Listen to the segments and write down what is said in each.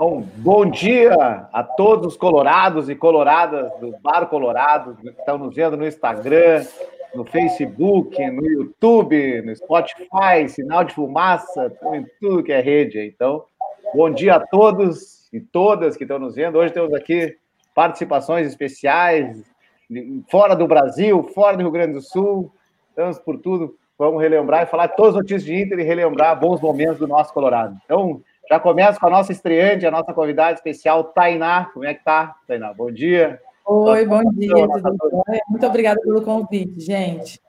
Bom, bom dia a todos os colorados e coloradas do Bar Colorado que estão nos vendo no Instagram, no Facebook, no YouTube, no Spotify, sinal de fumaça, em tudo que é rede. Então, bom dia a todos e todas que estão nos vendo. Hoje temos aqui participações especiais fora do Brasil, fora do Rio Grande do Sul. Estamos por tudo. Vamos relembrar e falar todas as notícias de Inter e relembrar bons momentos do nosso Colorado. Então, já começa com a nossa estreante, a nossa convidada especial, Tainá. Como é que tá, Tainá? Bom dia. Oi, bom dia? Muito obrigada pelo convite, gente.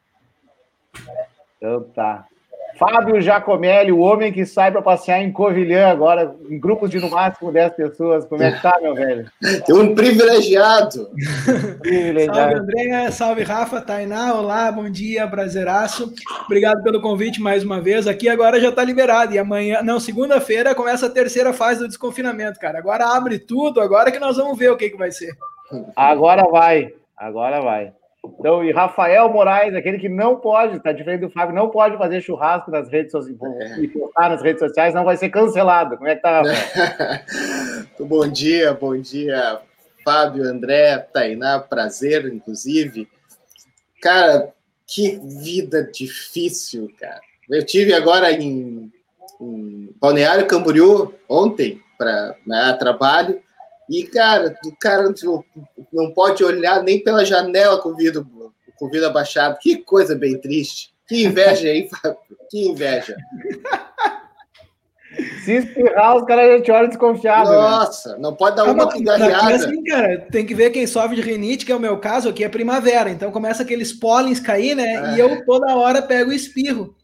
Então tá. Fábio Jacomelli, o homem que sai para passear em Covilhã agora, em grupos de no máximo 10 pessoas. Como é que tá, meu velho? Um privilegiado. privilegiado. Salve, André. Salve, Rafa, Tainá. Olá, bom dia, prazeraço. Obrigado pelo convite mais uma vez. Aqui agora já está liberado. E amanhã, não, segunda-feira começa a terceira fase do desconfinamento, cara. Agora abre tudo, agora que nós vamos ver o que, que vai ser. Agora vai, agora vai. Então, e Rafael Moraes, aquele que não pode, está diferente do Fábio, não pode fazer churrasco nas redes sociais é. e postar nas redes sociais, não vai ser cancelado. Como é que tá, Rafael? bom dia, bom dia, Fábio, André, Tainá, prazer, inclusive. Cara, que vida difícil, cara. Eu tive agora em, em Balneário Camboriú ontem para né, trabalho e, cara, o cara não pode olhar nem pela janela com o vidro, com o vidro abaixado. Que coisa bem triste. Que inveja aí, Fábio. Que inveja. Se espirrar, os caras já te olham desconfiado. Né? Nossa, né? não pode dar uma pigarreada. Assim, cara, tem que ver quem sofre de rinite, que é o meu caso, aqui é primavera. Então começa aqueles pólens cair, né? É. E eu toda hora pego o espirro.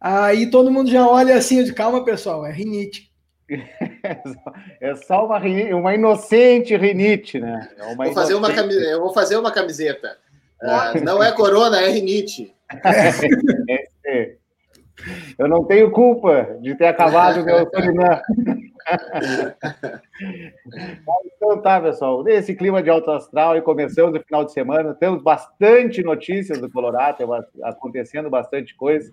Aí todo mundo já olha assim, de calma, pessoal, é rinite. É só uma, uma inocente rinite, né? É uma vou fazer uma camiseta, eu vou fazer uma camiseta. Uh, não é corona, é rinite. É, é. Eu não tenho culpa de ter acabado o meu Surinã. então tá, pessoal. Nesse clima de alto astral e começamos o final de semana, temos bastante notícias do Colorado, acontecendo bastante coisa.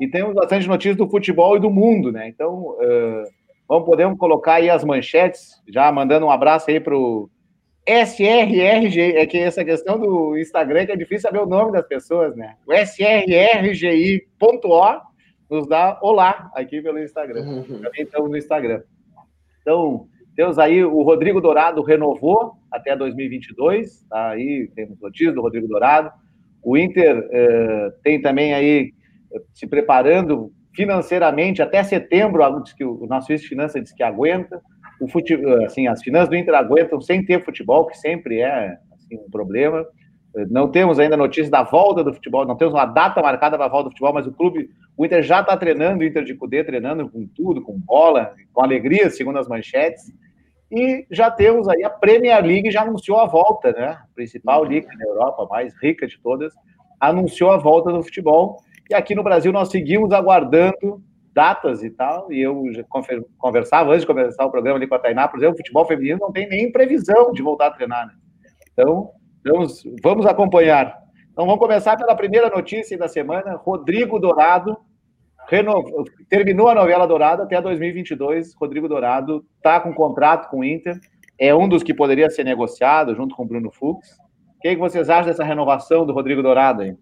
E temos bastante notícias do futebol e do mundo, né? Então, uh, Vamos, podemos colocar aí as manchetes, já mandando um abraço aí para o SRRG, é que essa questão do Instagram que é difícil saber o nome das pessoas, né? O SRRGI.o nos dá olá aqui pelo Instagram. Uhum. Também estamos no Instagram. Então, temos aí o Rodrigo Dourado renovou até 2022, tá? aí temos notícias do Rodrigo Dourado. O Inter uh, tem também aí se preparando financeiramente, até setembro, que o nosso vice-finança diz que aguenta. O fute, assim, as finanças do Inter aguentam sem ter futebol, que sempre é assim, um problema. Não temos ainda notícia da volta do futebol, não temos uma data marcada para a volta do futebol, mas o clube, o Inter já está treinando, o Inter de Cudê treinando com tudo, com bola, com alegria, segundo as manchetes. E já temos aí a Premier League já anunciou a volta, né? A principal liga da Europa, mais rica de todas, anunciou a volta do futebol. E aqui no Brasil nós seguimos aguardando datas e tal, e eu conversava antes de começar o programa ali com a Tainá, por exemplo, o futebol feminino não tem nem previsão de voltar a treinar, né? Então, vamos, vamos acompanhar. Então, vamos começar pela primeira notícia da semana, Rodrigo Dourado renovou, terminou a novela Dourado até 2022, Rodrigo Dourado está com contrato com o Inter, é um dos que poderia ser negociado junto com o Bruno Fux. O que, que vocês acham dessa renovação do Rodrigo Dourado aí?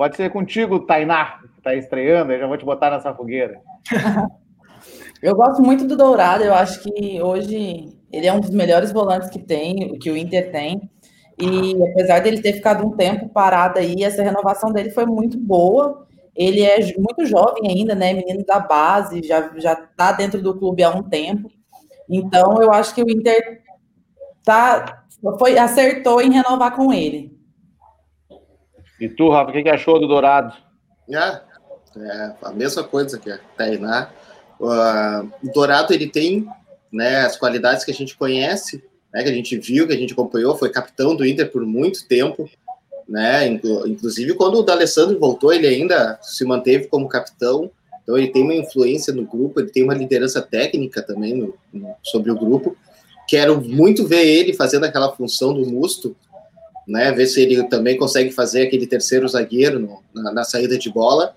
Pode ser contigo, Tainá, que está estreando, eu já vou te botar nessa fogueira. eu gosto muito do Dourado, eu acho que hoje ele é um dos melhores volantes que tem, que o Inter tem. E apesar dele ter ficado um tempo parado aí, essa renovação dele foi muito boa. Ele é muito jovem ainda, né? Menino da base, já já está dentro do clube há um tempo. Então eu acho que o Inter tá foi acertou em renovar com ele. E tu, Rafa, o que, que achou do Dourado? É, é a mesma coisa que a Tainá. Uh, o Dourado ele tem né, as qualidades que a gente conhece, né, que a gente viu, que a gente acompanhou, foi capitão do Inter por muito tempo, né, inclusive quando o D'Alessandro voltou, ele ainda se manteve como capitão, então ele tem uma influência no grupo, ele tem uma liderança técnica também no, no, sobre o grupo. Quero muito ver ele fazendo aquela função do Musto, né? Ver se ele também consegue fazer aquele terceiro zagueiro no, na, na, saída de bola.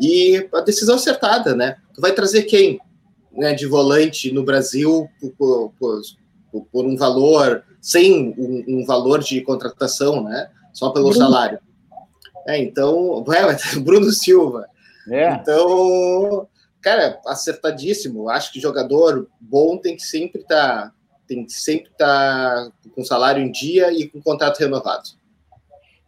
e a decisão acertada, né? Tu vai trazer quem né, de volante no Brasil por, por, por, por um valor, sem um, um, valor de contratação, né? Só pelo Bruno. salário. É, então, é, Bruno Silva. É. Então, cara, acertadíssimo. Acho que jogador bom tem que sempre estar tá, tem que sempre estar tá com salário em dia e com contrato renovado.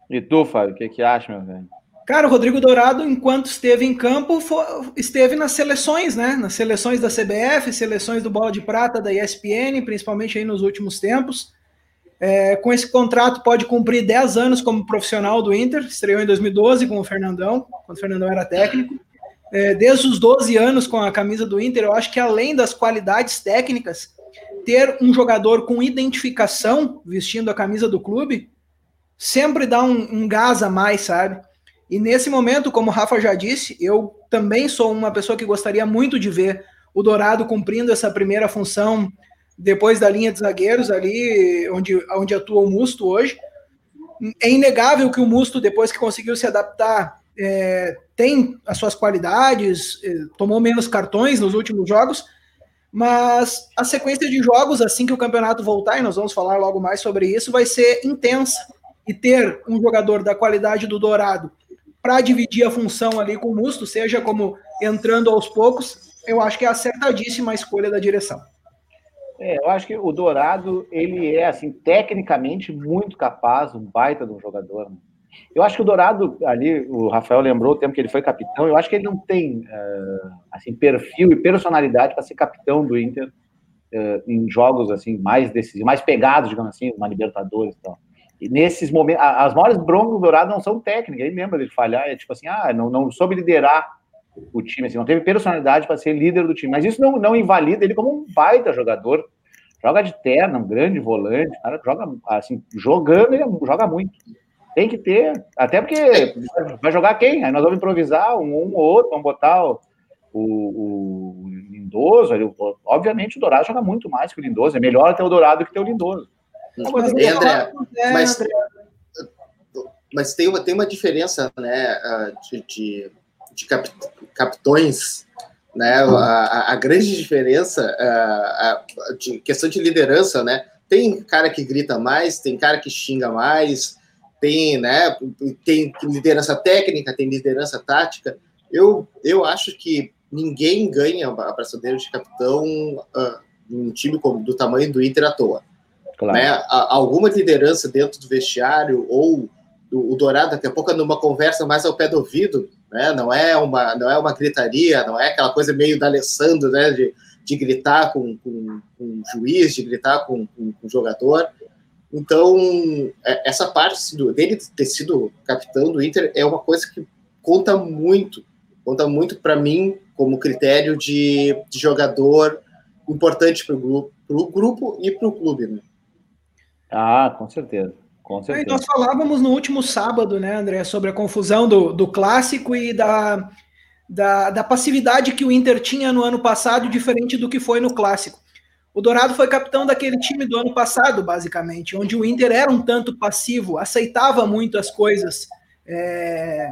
E tu, Fábio, o que, que acha, meu velho? Cara, o Rodrigo Dourado, enquanto esteve em campo, foi, esteve nas seleções, né? Nas seleções da CBF, seleções do Bola de Prata, da ESPN, principalmente aí nos últimos tempos. É, com esse contrato, pode cumprir 10 anos como profissional do Inter. Estreou em 2012 com o Fernandão, quando o Fernandão era técnico. É, desde os 12 anos com a camisa do Inter, eu acho que além das qualidades técnicas, ter um jogador com identificação vestindo a camisa do clube sempre dá um, um gás a mais, sabe? E nesse momento, como o Rafa já disse, eu também sou uma pessoa que gostaria muito de ver o Dourado cumprindo essa primeira função depois da linha de zagueiros ali, onde, onde atua o Musto hoje. É inegável que o Musto, depois que conseguiu se adaptar, é, tem as suas qualidades, é, tomou menos cartões nos últimos jogos, mas a sequência de jogos, assim que o campeonato voltar, e nós vamos falar logo mais sobre isso, vai ser intensa. E ter um jogador da qualidade do Dourado para dividir a função ali com o Musto, seja como entrando aos poucos, eu acho que é acertadíssima a escolha da direção. É, eu acho que o Dourado, ele é, assim, tecnicamente muito capaz, um baita de um jogador. Né? Eu acho que o Dourado, ali, o Rafael lembrou o tempo que ele foi capitão, eu acho que ele não tem, uh, assim, perfil e personalidade para ser capitão do Inter uh, em jogos, assim, mais decisivos, mais pegados, digamos assim, uma Libertadores e tal. E nesses momentos, as maiores broncas do Dourado não são técnicas, ele lembra de falhar, é tipo assim, ah, não, não soube liderar o time, assim, não teve personalidade para ser líder do time, mas isso não, não invalida ele como um baita jogador, joga de terno, um grande volante, cara joga, assim, jogando, ele joga muito. Tem que ter, até porque vai jogar quem? Aí nós vamos improvisar um, um ou outro, vamos botar o, o, o Lindoso, ele, obviamente o Dourado joga muito mais que o Lindoso, é melhor ter o Dourado que ter o Lindoso. Mas, André, mas, mas tem, uma, tem uma diferença né, de, de, de cap, capitões, né, a, a grande diferença a, a, de questão de liderança, né? Tem cara que grita mais, tem cara que xinga mais, tem, né, tem liderança técnica, tem liderança tática. Eu, eu acho que ninguém ganha a braçadeira de capitão uh, num time como, do tamanho do Inter à toa. Claro. Né? Alguma liderança dentro do vestiário ou o Dourado daqui a pouco numa conversa mais ao pé do ouvido, né? Não é uma não é uma gritaria, não é aquela coisa meio da Alessandro, né? De, de gritar com, com, com o juiz, de gritar com, com, com, o jogador. Então é, essa parte do, dele ter sido capitão do Inter é uma coisa que conta muito, conta muito para mim como critério de, de jogador importante para o grupo, grupo e para o clube, né? Ah, com certeza. Com certeza. nós falávamos no último sábado, né, André, sobre a confusão do, do clássico e da, da, da passividade que o Inter tinha no ano passado, diferente do que foi no clássico. O Dourado foi capitão daquele time do ano passado, basicamente, onde o Inter era um tanto passivo, aceitava muito as coisas, é,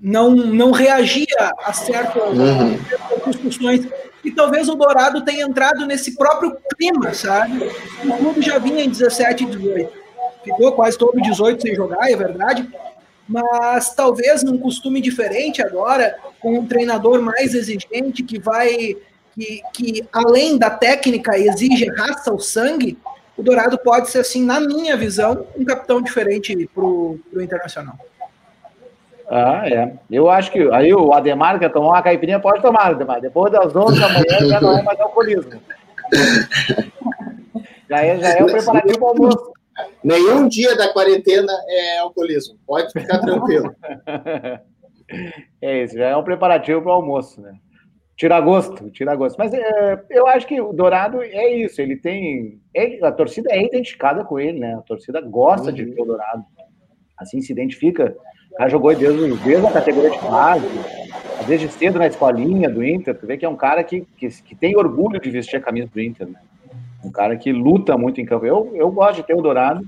não, não reagia a certas uhum. discussões e talvez o Dourado tenha entrado nesse próprio clima, sabe? O clube já vinha em 17 e 18. Ficou quase todo 18 sem jogar, é verdade. Mas talvez num costume diferente agora, com um treinador mais exigente que vai. Que, que além da técnica exige raça o sangue, o Dourado pode ser, assim, na minha visão, um capitão diferente para o Internacional. Ah, é. Eu acho que aí o Ademar quer tomar uma caipirinha, pode tomar, Ademar. Depois das 11 da manhã já não é mais alcoolismo. já é, já é o preparativo para o almoço. Nenhum dia da quarentena é alcoolismo. Pode ficar tranquilo. é isso, já é um preparativo para o almoço, né? Tira gosto, tira gosto. Mas é, eu acho que o Dourado é isso, ele tem. Ele, a torcida é identificada com ele, né? A torcida gosta uhum. de ver o Dourado. Assim se identifica cara jogou desde, desde a categoria de base, desde cedo na escolinha do Inter. Tu vê que é um cara que, que, que tem orgulho de vestir a camisa do Inter, né? Um cara que luta muito em campo. Eu, eu gosto de ter o Dourado.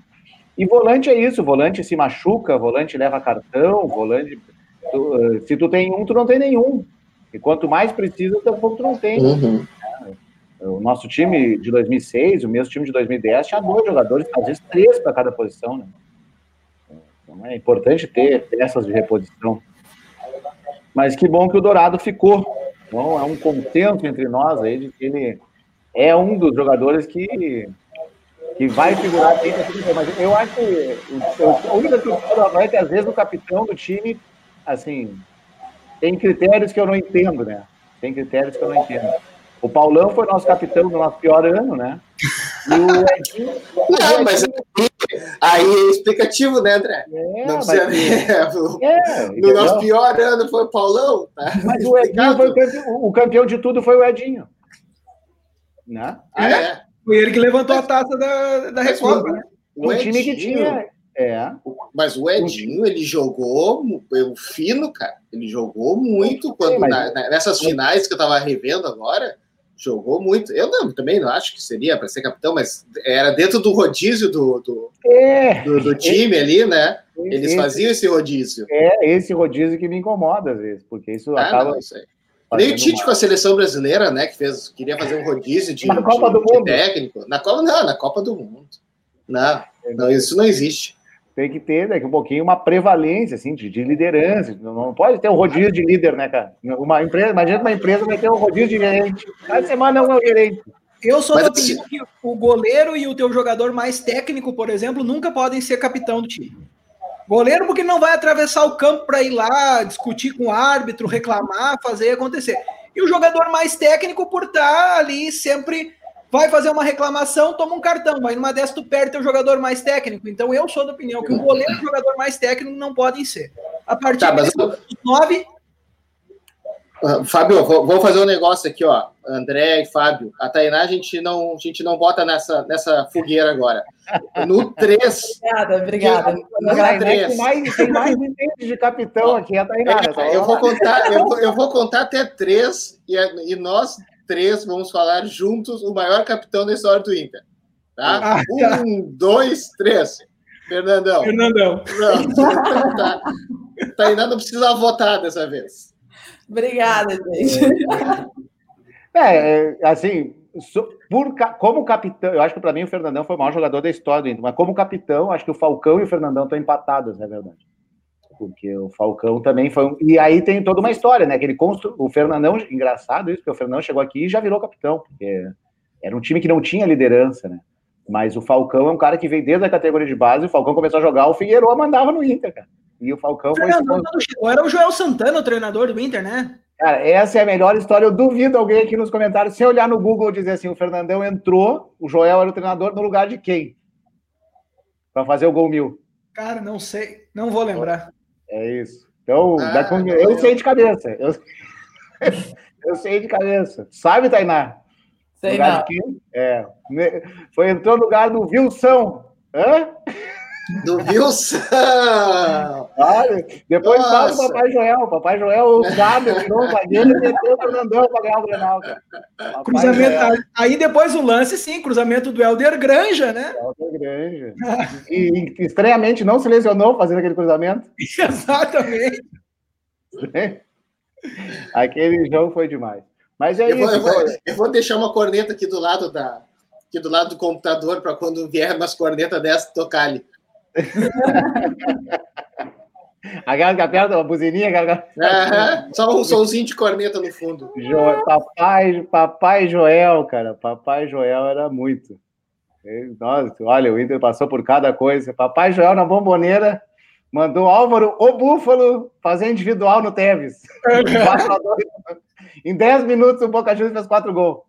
E volante é isso, volante se machuca, volante leva cartão, volante Tu, eh, se tu tem um, tu não tem nenhum. E quanto mais precisa, tampouco tu não tem. Uhum. O nosso time de 2006, o mesmo time de 2010, tinha dois jogadores, às vezes três para cada posição, né? Então é importante ter peças de reposição. Mas que bom que o Dourado ficou. Então é um consenso entre nós aí de que ele é um dos jogadores que, que vai figurar Mas eu acho que a única questão do Havaí é que às vezes o capitão do time, assim, tem critérios que eu não entendo, né? Tem critérios que eu não entendo. O Paulão foi nosso capitão no nosso pior ano, né? E o Edinho. Não, mas aí é explicativo, né, André? É, não precisa mas... é, No nosso pior ano foi o Paulão. Tá? Mas o Edinho foi o campeão, o campeão de tudo foi o Edinho. Né? Ah, é? Foi ele que levantou a taça da, da Recopa, né? O, time que tinha. É. Mas o Edinho, ele jogou o fino, cara. Ele jogou muito quando Sim, mas... na, nessas finais que eu tava revendo agora jogou muito. Eu não, também não acho que seria para ser capitão, mas era dentro do rodízio do, do, é, do, do time ali, né? Eles esse, faziam esse rodízio. É esse rodízio que me incomoda às vezes, porque isso ah, acaba. Não, isso. Nem o Tite com a seleção brasileira, né? Que fez, queria fazer um rodízio de, na Copa de, do Mundo. técnico. Na Copa, não, na Copa do Mundo. Não, não isso não existe tem que ter daqui um pouquinho uma prevalência assim, de, de liderança. Não, não, pode ter um rodízio de líder, né, cara? Uma empresa, imagina uma empresa vai ter um rodízio de gerente. Cada semana é um gerente. Eu sou da opinião que o goleiro e o teu jogador mais técnico, por exemplo, nunca podem ser capitão do time. Goleiro porque não vai atravessar o campo para ir lá discutir com o árbitro, reclamar, fazer acontecer. E o jogador mais técnico por estar ali sempre vai fazer uma reclamação, toma um cartão, mas numa dessa tu perde teu jogador mais técnico. Então eu sou da opinião que o goleiro e o jogador mais técnico não podem ser. A partir tá, mas... dos nove. Uh, Fábio, vou, vou, fazer um negócio aqui, ó. André e Fábio. A Tainá a gente não, a gente não bota nessa, nessa fogueira agora. No 3. obrigada, obrigada. No 3. Tem mais, tem mais de capitão aqui, a Tainá. É, eu, vou contar, eu, eu, vou contar até três e, e nós três, vamos falar juntos, o maior capitão da história do Inter. Tá? Ah, tá. Um, dois, três. Fernandão. Fernandão. Não, tá. Tainá não precisa votar dessa vez. Obrigada, gente. É, é assim, por, como capitão, eu acho que para mim o Fernandão foi o maior jogador da história do Inter, mas como capitão, acho que o Falcão e o Fernandão estão empatados, é verdade porque o Falcão também foi um... E aí tem toda uma história, né? Que ele constru... O Fernandão, engraçado isso, porque o Fernandão chegou aqui e já virou capitão, porque era um time que não tinha liderança, né? Mas o Falcão é um cara que veio desde a categoria de base, o Falcão começou a jogar, o Figueiredo mandava no Inter, cara. E o Falcão foi. Era o Joel Santana, o treinador do Inter, né? Cara, essa é a melhor história. Eu duvido alguém aqui nos comentários, se olhar no Google dizer assim: o Fernandão entrou, o Joel era o treinador no lugar de quem? Para fazer o gol mil. Cara, não sei, não vou lembrar. É isso. Então, ah, com... eu sei de cabeça. Eu... eu sei de cabeça. Sabe, Tainá? Sei não. É. Foi, entrou no lugar do Wilson. Hã? Do Wilson! Olha, depois Nossa. fala do Papai Joel. Papai Joel sabe, tirou o zagueiro e meteu o Fernandão para ganhar o Grenal, cara. Cruzamento, Joel. aí depois o lance, sim, cruzamento do Helder Granja, né? Helder Granja. e, e estranhamente não se lesionou fazendo aquele cruzamento. Exatamente. Aquele jogo foi demais. Mas é eu isso. Vou, eu, vou, eu, vou, deixar uma corneta aqui do lado da, aqui do lado do computador para quando vier umas cornetas dessa tocar ali. Aquela que aperta a buzininha. Uhum, só um somzinho de corneta no fundo. Jo... Papai, Papai Joel, cara. Papai Joel era muito. Nossa, olha, o Inter passou por cada coisa. Papai Joel na bomboneira mandou Álvaro, o Búfalo, fazer individual no Tevez. em 10 minutos, o Boca Juniors fez quatro gols.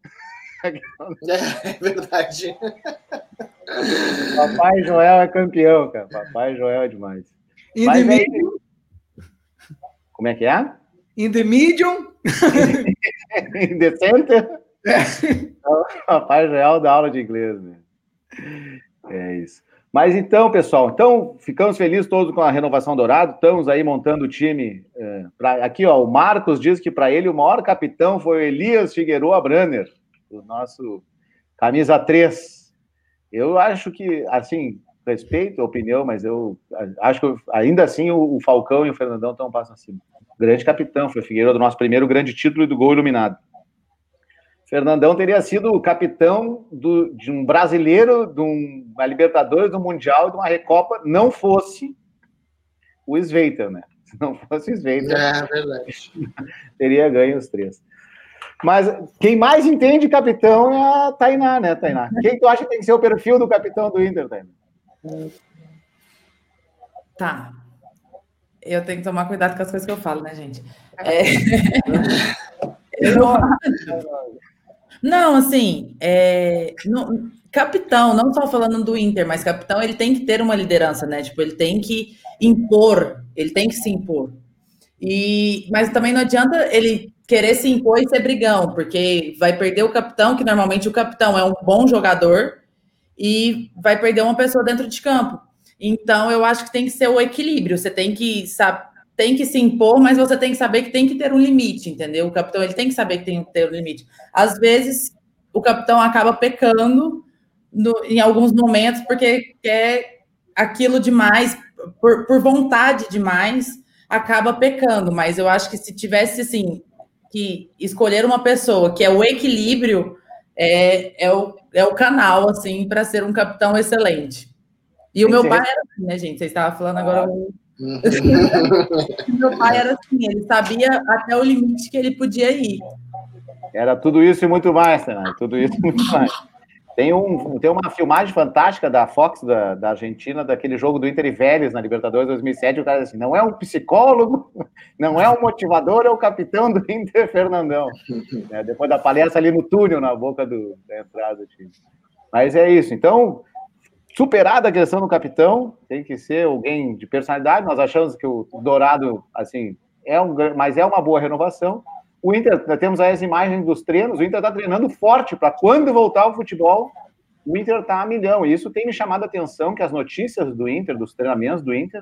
É, verdade. Papai Joel é campeão, cara. Papai Joel é demais. In Mas the aí... Como é que é? In the medium. In the center. É. Papai Joel dá aula de inglês, né? É isso. Mas então, pessoal, então ficamos felizes todos com a renovação dourado. Estamos aí montando o time. É, pra, aqui, ó, o Marcos diz que para ele o maior capitão foi o Elias Figueroa Branner, o nosso camisa 3. Eu acho que, assim, respeito a opinião, mas eu acho que ainda assim o, Falcão e o Fernandão estão um passo acima. Grande capitão, foi Figueiredo, nosso primeiro grande título e do gol iluminado. Fernandão teria sido o capitão do, de um brasileiro, de uma Libertadores, do Mundial, de uma Recopa, não fosse o Sveiter, né? Se não fosse o Sveiter, é, teria ganho os três. Mas quem mais entende capitão é a Tainá, né, Tainá? Quem tu acha que tem que ser o perfil do capitão do Inter, Tainá? Tá. Eu tenho que tomar cuidado com as coisas que eu falo, né, gente? É... eu... Não, assim, é... capitão, não só falando do Inter, mas capitão, ele tem que ter uma liderança, né? Tipo, ele tem que impor, ele tem que se impor. E, mas também não adianta ele querer se impor e ser brigão, porque vai perder o capitão, que normalmente o capitão é um bom jogador, e vai perder uma pessoa dentro de campo. Então, eu acho que tem que ser o equilíbrio. Você tem que saber, tem que se impor, mas você tem que saber que tem que ter um limite, entendeu? O capitão ele tem que saber que tem que ter um limite. Às vezes, o capitão acaba pecando no, em alguns momentos porque quer aquilo demais, por, por vontade demais, acaba pecando. Mas eu acho que se tivesse assim que escolher uma pessoa que é o equilíbrio é, é, o, é o canal, assim, para ser um capitão excelente. E o meu pai era assim, né, gente? Vocês estavam falando agora. Uhum. meu pai era assim, ele sabia até o limite que ele podia ir. Era tudo isso e muito mais, né? Tudo isso e muito mais. Tem, um, tem uma filmagem fantástica da Fox, da, da Argentina, daquele jogo do Inter e Vélez na Libertadores 2007. O cara diz assim: não é um psicólogo, não é um motivador, é o capitão do Inter, Fernandão. É, depois da palestra ali no túnel, na boca do, da entrada time. Mas é isso. Então, superada a questão do capitão, tem que ser alguém de personalidade. Nós achamos que o Dourado, assim, é um, mas é uma boa renovação. O Inter, temos aí as imagens dos treinos, o Inter está treinando forte para quando voltar ao futebol, o Inter está a milhão. E isso tem me chamado a atenção que as notícias do Inter, dos treinamentos do Inter,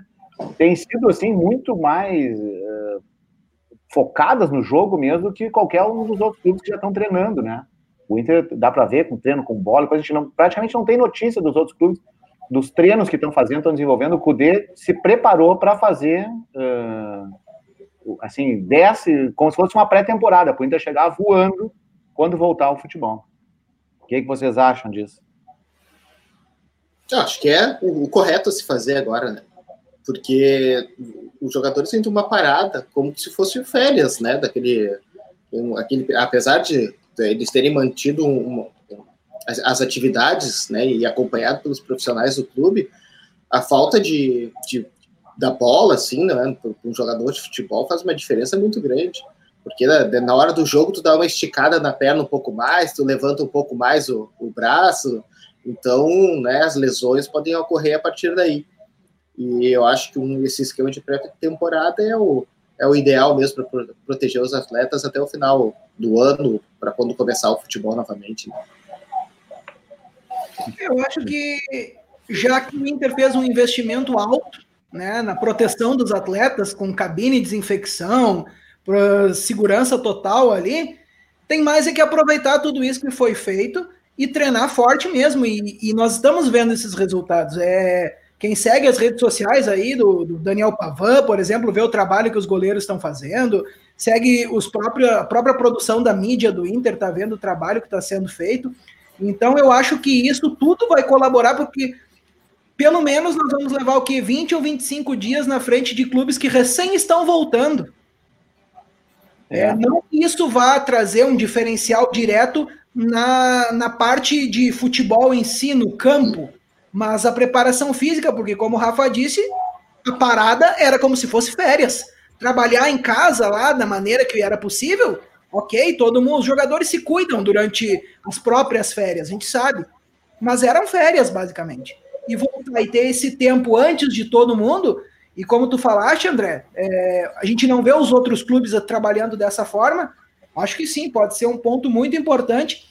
têm sido assim muito mais uh, focadas no jogo mesmo que qualquer um dos outros clubes que já estão treinando, né? O Inter dá para ver com treino com bola, a gente não, praticamente não tem notícia dos outros clubes, dos treinos que estão fazendo, estão desenvolvendo. O Cudê se preparou para fazer uh, assim, desce como se fosse uma pré-temporada, para o Inter chegar voando quando voltar ao futebol. O que, é que vocês acham disso? Eu acho que é o, correto a se fazer agora, né? Porque os jogadores sentem uma parada como se fosse férias, né? Daquele, aquele, apesar de eles terem mantido as, as, atividades, né? E acompanhado pelos profissionais do clube, a falta de, de da bola, assim, né, para um jogador de futebol faz uma diferença muito grande. Porque na, na, hora do jogo tu dá uma esticada na perna um pouco mais, tu levanta um pouco mais o, o braço, então né, as lesões podem ocorrer a partir daí. E eu acho que um, esse esquema de pré-temporada é o, é o ideal mesmo para proteger os atletas até o final do ano, para quando começar o futebol novamente. Né? Eu acho que já que o Inter fez um investimento alto né, na proteção dos atletas, com cabine de desinfecção, segurança total ali, tem mais é que aproveitar tudo isso que foi feito e treinar forte mesmo. E, e nós estamos vendo esses resultados. É, quem segue as redes sociais aí do, do, Daniel Pavan, por exemplo, vê o trabalho que os goleiros estão fazendo, segue os próprios, a própria produção da mídia do Inter, está vendo o trabalho que está sendo feito. Então eu acho que isso tudo vai colaborar, porque pelo menos nós vamos levar o quê? 20 ou 25 dias na frente de clubes que recém estão voltando. É. É, não que isso vá trazer um diferencial direto na, na parte de futebol em si, no campo, mas a preparação física, porque, como o Rafa disse, a parada era como se fosse férias. Trabalhar em casa lá da maneira que era possível, ok, todo mundo, os jogadores se cuidam durante as próprias férias, a gente sabe, mas eram férias, basicamente e voltar e ter esse tempo antes de todo mundo. E como tu falaste, André, é, a gente não vê os outros clubes trabalhando dessa forma. Acho que sim, pode ser um ponto muito importante.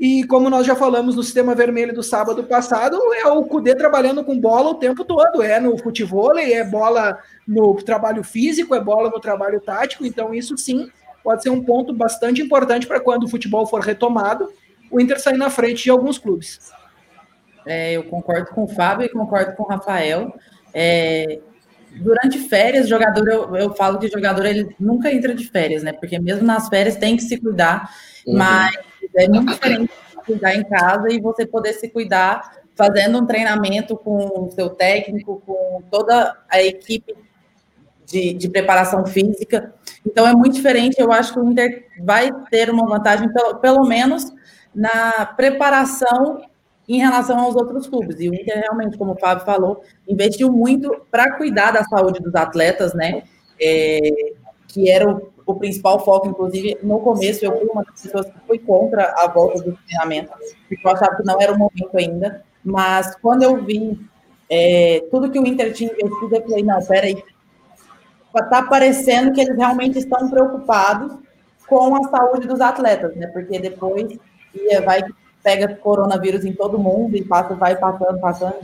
E como nós já falamos no sistema vermelho do sábado passado, é o Cudê trabalhando com bola o tempo todo. É no futebol, é bola no trabalho físico, é bola no trabalho tático. Então, isso sim pode ser um ponto bastante importante para quando o futebol for retomado, o Inter sair na frente de alguns clubes. É, eu concordo com o Fábio e concordo com o Rafael. É, durante férias, jogador, eu, eu falo que jogador ele nunca entra de férias, né? Porque mesmo nas férias tem que se cuidar, uhum. mas é muito diferente cuidar em casa e você poder se cuidar fazendo um treinamento com o seu técnico, com toda a equipe de, de, preparação física. Então é muito diferente. Eu acho que o Inter vai ter uma vantagem, pelo, pelo menos na preparação em relação aos outros clubes. E o Inter realmente, como o Fábio falou, investiu muito para cuidar da saúde dos atletas, né? É, que era o, o, principal foco, inclusive, no começo, eu fui uma das pessoas que foi contra a volta do treinamento, porque eu achava que não era o momento ainda. Mas quando eu vi é, tudo que o Inter tinha investido, eu falei, não, peraí, está parecendo que eles realmente estão preocupados com a saúde dos atletas, né? Porque depois ia, vai pega coronavírus em todo mundo e passa, vai passando, passando,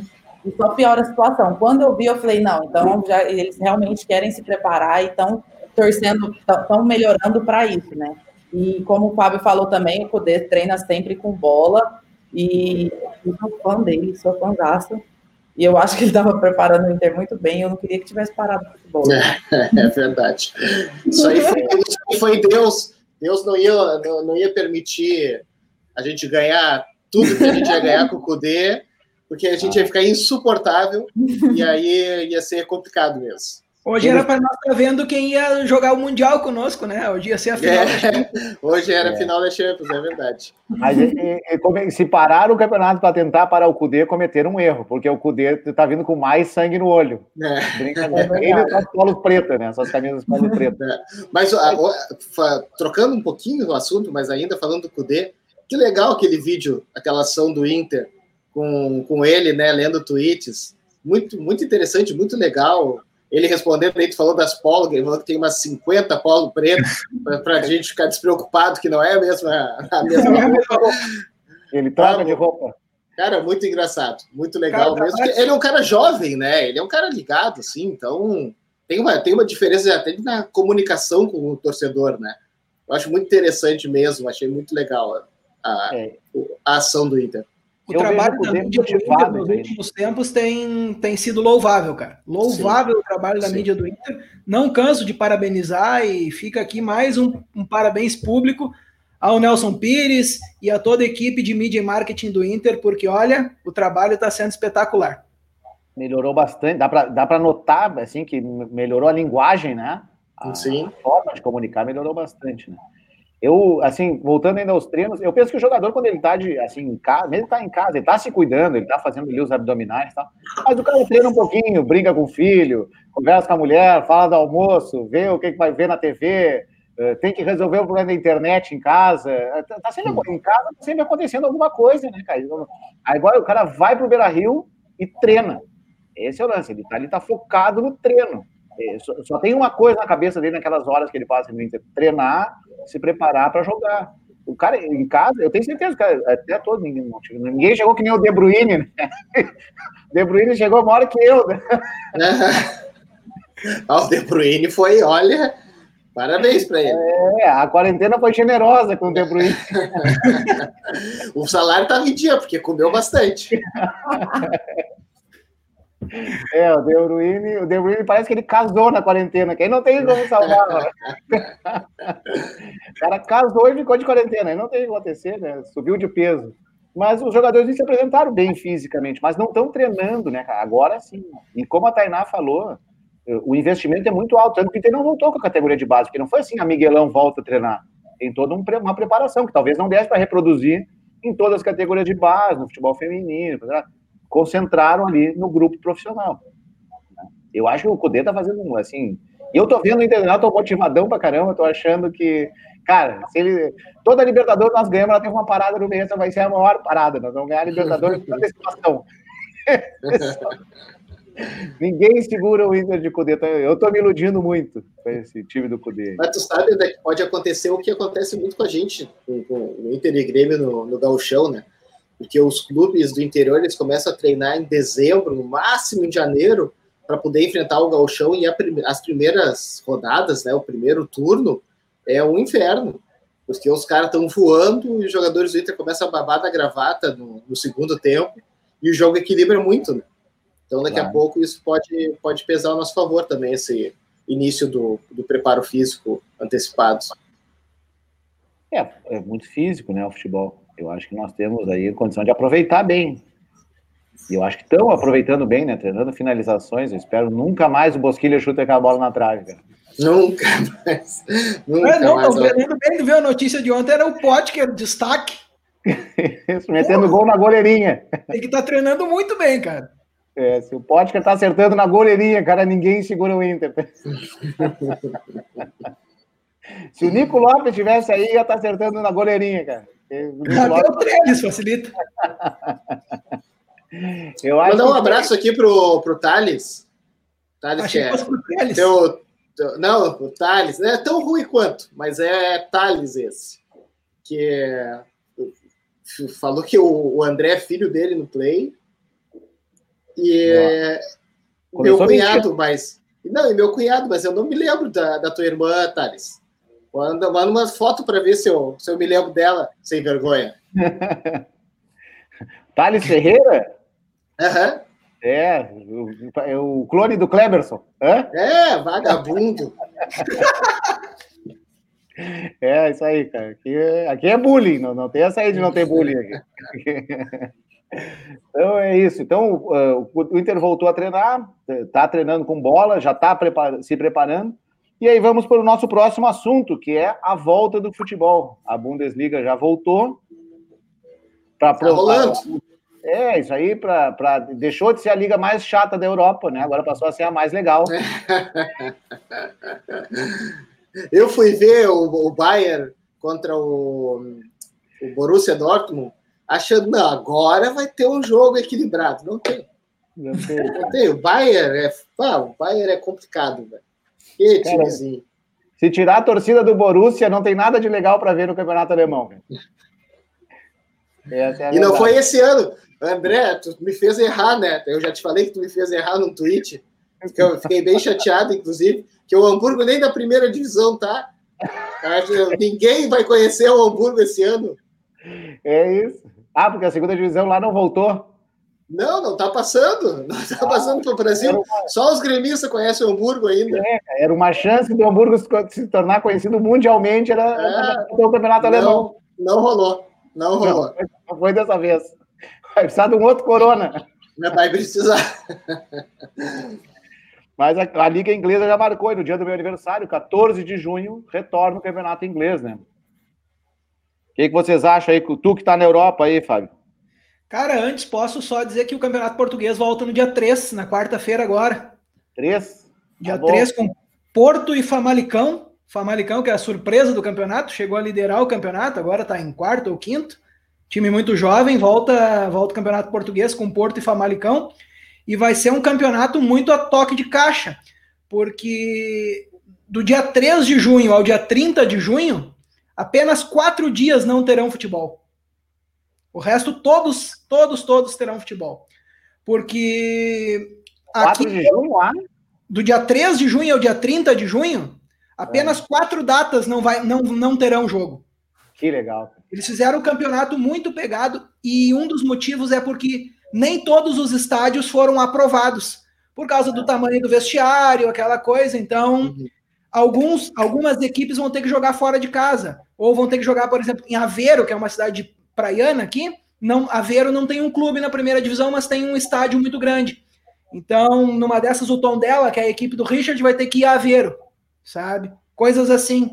e só piora a situação. Quando eu vi, eu falei, não, então já, eles realmente querem se preparar e estão torcendo, estão melhorando para isso, né? E como o Fábio falou também, o Cudê treina sempre com bola, e eu sou fã dele, sou fãzaço. E eu acho que ele estava preparando o Inter muito bem. Eu não queria que tivesse parado o futebol. É, é verdade. Isso aí foi, foi Deus. Deus não ia, não, não ia permitir a gente ganhar tudo que a gente ia ganhar com o Kudê, porque a gente ia ficar insuportável e aí ia ser complicado mesmo. Hoje era para nós estar tá vendo quem ia jogar o Mundial conosco, né? Hoje ia ser a final é, da Champions. Hoje era a é. final da Champions, é verdade. Mas se parar o campeonato para tentar parar o Cudê, cometeram um erro, porque o Cudê está vindo com mais sangue no olho. É. Brincadeira. É Ele tá polo preto, né? Suas camisas polo preto. É. Mas a, a, trocando um pouquinho do assunto, mas ainda falando do Cudê, que legal aquele vídeo, aquela ação do Inter com, com ele, né, lendo tweets. Muito, muito interessante, muito legal ele respondendo aí, tu falou das polos, ele falou que tem umas 50 polos pretos, para a gente ficar despreocupado, que não é a mesma, a mesma é roupa. Ele troca de roupa. Cara, muito engraçado, muito legal cara, mesmo. Ele é um cara jovem, né? Ele é um cara ligado, assim, então tem uma, tem uma diferença até na comunicação com o torcedor, né? Eu acho muito interessante mesmo, achei muito legal a, é. a ação do Inter. O eu trabalho da mídia do Inter nos últimos tempos tem, tem sido louvável, cara. Louvável Sim. o trabalho da Sim. mídia do Inter. Não canso de parabenizar e fica aqui mais um, um parabéns público ao Nelson Pires e a toda a equipe de mídia e marketing do Inter, porque olha, o trabalho está sendo espetacular. Melhorou bastante, dá para dá notar assim que melhorou a linguagem, né? A, Sim. a forma de comunicar melhorou bastante, né? Eu, assim, voltando ainda aos treinos, eu penso que o jogador, quando ele tá de, assim, em casa, mesmo tá em casa, ele tá se cuidando, ele tá fazendo ali os abdominais e tal, mas o cara treina um pouquinho, brinca com o filho, conversa com a mulher, fala do almoço, vê o que, que vai ver na TV, eh, tem que resolver o problema da internet em casa, eh, tá, tá sempre em casa, tá sempre acontecendo alguma coisa, né, cara? Agora o cara vai pro Beira Rio e treina. Esse é o lance, ele tá ali, tá focado no treino. É, só, só, tem uma coisa na cabeça dele naquelas horas que ele passa no Inter: treinar, se preparar para jogar. O cara em casa, eu tenho certeza que até todo ninguém, ninguém chegou que nem o De Bruyne, né? O De Bruyne chegou uma hora que eu, né? o De Bruyne foi, olha, parabéns para ele. É, a quarentena foi generosa com o De Bruyne. o salário estava em dia, porque comeu bastante. É, o De Bruyne, o De Bruyne parece que ele casou na quarentena, que aí não tem como salvar. Né? o cara casou e ficou de quarentena, aí não tem o que acontecer, né? Subiu de peso. Mas os jogadores se apresentaram bem fisicamente, mas não estão treinando, né, cara? Agora sim. E como a Tainá falou, o investimento é muito alto, tanto que ele não voltou com a categoria de base, porque não foi assim, a Miguelão volta a treinar. Tem toda uma preparação, que talvez não desse para reproduzir em todas as categorias de base, no futebol feminino, concentraram ali no grupo profissional. Eu acho que o Cudê tá fazendo assim. Eu tô vendo o Internacional, tô motivadão pra caramba, tô achando que, cara, se ele. Toda a Libertadores nós ganhamos, ela tem uma parada no meio, essa vai ser a maior parada. Nós vamos ganhar a Libertadores por antecipação. Ninguém segura o Inter de Cudê. Eu tô me iludindo muito com esse time do Cudê. Mas tu sabe né, que pode acontecer o que acontece muito com a gente, com, com o Inter e Grêmio no, no Gauchão, né? Porque os clubes do interior eles começam a treinar em dezembro, no máximo em janeiro, para poder enfrentar o gauchão e as primeiras rodadas, né, o primeiro turno é um inferno, porque os caras estão voando e os jogadores do Inter começam a babar da gravata no, no, segundo tempo e o jogo equilibra muito, né? Então, daqui claro. a pouco, isso pode, pode pesar ao nosso favor também, esse início do, do preparo físico antecipado. É, é muito físico, né, o futebol. Eu acho que nós temos aí condição de aproveitar bem. E eu acho que estão aproveitando bem, né? Treinando finalizações. Eu espero nunca mais o Bosquilha chute aquela bola na trave, cara. Nunca mais. Nunca é, não, mais. Não, bem, viu a notícia de ontem, era o Potker, destaque. Isso, metendo gol na goleirinha. Tem que estar tá treinando muito bem, cara. É, se o Potker tá acertando na goleirinha, cara, ninguém segura o Inter. se o Nico Lopes estivesse aí, ia estar tá acertando na goleirinha, cara. Até o Trellis facilita. Eu acho Mandar um abraço aqui pro, pro Thales. Thales que é. Teu, teu, não, o Thales. Não é tão ruim quanto, mas é Thales esse. Que é, falou que o, o André é filho dele no Play. E é, meu cunhado, mas. Não, e meu cunhado, mas eu não me lembro da, da tua irmã, Thales. Manda, manda uma foto para ver se eu, se eu me lembro dela, sem vergonha. Thales Ferreira? Aham. Uhum. É, o, o, clone do Cleberson. Hã? É, vagabundo. é, isso aí, cara. Aqui, é, aqui é bullying, não, não tem essa aí de não ter bullying aqui. Então é isso. Então uh, o Inter voltou a treinar, está treinando com bola, já está se preparando. E aí vamos para o nosso próximo assunto, que é a volta do futebol. A Bundesliga já voltou. Para tá rolando. É, isso aí pra, pra, deixou de ser a liga mais chata da Europa, né? Agora passou a ser a mais legal. Eu fui ver o, o Bayern contra o, o Borussia Dortmund, achando, não, agora vai ter um jogo equilibrado. Não tem. Não tem. Não tem. O Bayern é, o Bayern é complicado, velho. Que timezinho. Se tirar a torcida do Borussia, não tem nada de legal para ver no campeonato alemão. É e não foi esse ano. André, tu me fez errar, né? Eu já te falei que tu me fez errar no tweet. Eu fiquei bem chateado, inclusive, que o Hamburgo nem da primeira divisão tá. Ninguém vai conhecer o Hamburgo esse ano. É isso. Ah, porque a segunda divisão lá não voltou. Não, não tá passando. Não tá passando para o Brasil. Só os gremistas conhecem o Hamburgo ainda. É, era uma chance do Hamburgo se tornar conhecido mundialmente, era é, o campeonato não, alemão. Não rolou. Não rolou. Não, não foi dessa vez. Vai precisar de um outro Corona. Vai precisar. Mas a, a, Liga Inglesa já marcou, e no dia do meu aniversário, 14 de junho, retorna o campeonato inglês, né? O que, que vocês acham aí? Tu que está na Europa aí, Fábio? Cara, antes posso só dizer que o campeonato português volta no dia 3, na quarta-feira agora. 3? Dia tá 3 com Porto e Famalicão. Famalicão, que é a surpresa do campeonato, chegou a liderar o campeonato, agora está em quarto ou quinto. Time muito jovem, volta, volta o Campeonato Português com Porto e Famalicão. E vai ser um campeonato muito a toque de caixa, porque do dia 3 de junho ao dia 30 de junho, apenas quatro dias não terão futebol. O resto, todos, todos, todos terão futebol. Porque aqui, de junho, ah? do dia 3 de junho ao dia 30 de junho, apenas é. quatro datas não, vai, não, não terão jogo. Que legal. Eles fizeram um campeonato muito pegado e um dos motivos é porque nem todos os estádios foram aprovados por causa do tamanho do vestiário, aquela coisa. Então, uhum. alguns, algumas equipes vão ter que jogar fora de casa ou vão ter que jogar, por exemplo, em Aveiro, que é uma cidade praiana aqui. Não, Aveiro não tem um clube na primeira divisão, mas tem um estádio muito grande. Então, numa dessas, o tom dela, que é a equipe do Richard, vai ter que ir a Aveiro, sabe? Coisas assim.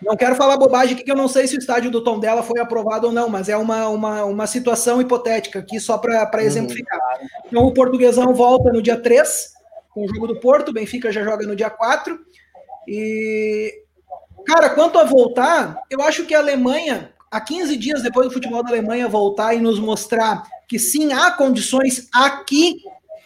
Não quero falar bobagem aqui, que eu não sei se o estádio do Tom dela foi aprovado ou não, mas é uma, uma, uma situação hipotética aqui, só para uhum. exemplificar. Então, o portuguesão volta no dia 3, com o jogo do Porto, o Benfica já joga no dia 4. E, cara, quanto a voltar, eu acho que a Alemanha, há 15 dias depois do futebol da Alemanha voltar e nos mostrar que sim, há condições aqui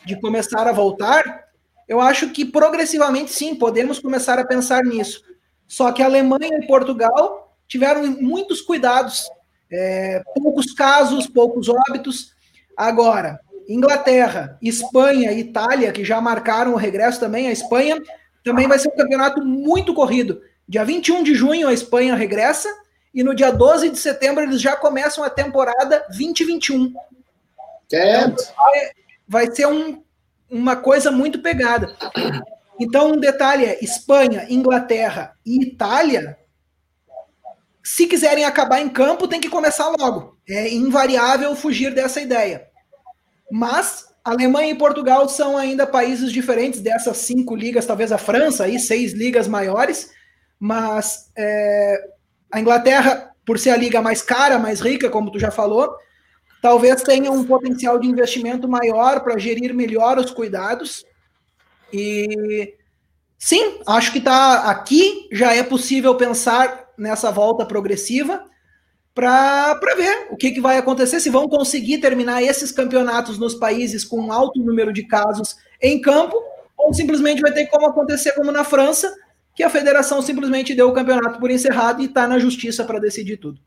de começar a voltar, eu acho que progressivamente sim, podemos começar a pensar nisso. Só que a Alemanha e Portugal tiveram muitos cuidados, é, poucos casos, poucos óbitos. Agora, Inglaterra, Espanha Itália, que já marcaram o regresso também, a Espanha também vai ser um campeonato muito corrido. Dia 21 de junho a Espanha regressa e no dia 12 de setembro eles já começam a temporada 2021. É. Vai ser um, uma coisa muito pegada. Então, um detalhe é: Espanha, Inglaterra e Itália, se quiserem acabar em campo, tem que começar logo. É invariável fugir dessa ideia. Mas Alemanha e Portugal são ainda países diferentes dessas cinco ligas, talvez a França, aí, seis ligas maiores, mas é, a Inglaterra, por ser a liga mais cara, mais rica, como tu já falou, talvez tenha um potencial de investimento maior para gerir melhor os cuidados. E sim, acho que tá aqui já é possível pensar nessa volta progressiva para ver o que, que vai acontecer, se vão conseguir terminar esses campeonatos nos países com alto número de casos em campo, ou simplesmente vai ter como acontecer como na França, que a federação simplesmente deu o campeonato por encerrado e está na justiça para decidir tudo.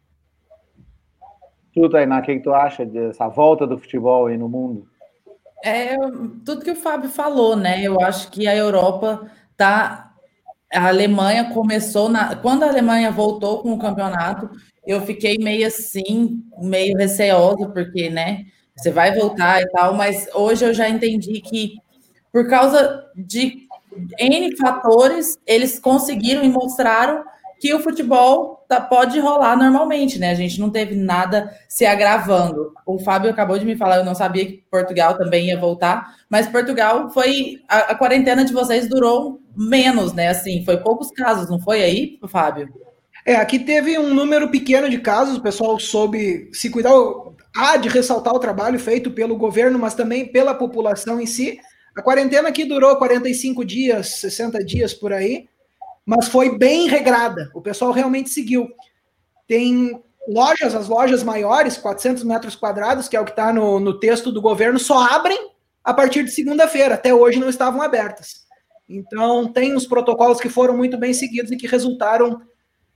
Tu, Tainá, o que, que tu acha dessa volta do futebol aí no mundo? É tudo que o Fábio falou, né? Eu acho que a Europa tá. A Alemanha começou na. Quando a Alemanha voltou com o campeonato, eu fiquei meio assim, meio receosa, porque, né? Você vai voltar e tal, mas hoje eu já entendi que, por causa de N fatores, eles conseguiram e mostraram que o futebol tá, pode rolar normalmente, né? A gente não teve nada se agravando. O Fábio acabou de me falar, eu não sabia que Portugal também ia voltar, mas Portugal foi. A, a quarentena de vocês durou menos, né? Assim, foi poucos casos, não foi aí, Fábio? É, aqui teve um número pequeno de casos, o pessoal soube se cuidar. Há de ressaltar o trabalho feito pelo governo, mas também pela população em si. A quarentena aqui durou 45 dias, 60 dias por aí, mas foi bem regrada. O pessoal realmente seguiu. Tem lojas, as lojas maiores, 400 metros quadrados, que é o que está no, no texto do governo, só abrem a partir de segunda-feira. Até hoje não estavam abertas. Então, tem os protocolos que foram muito bem seguidos e que resultaram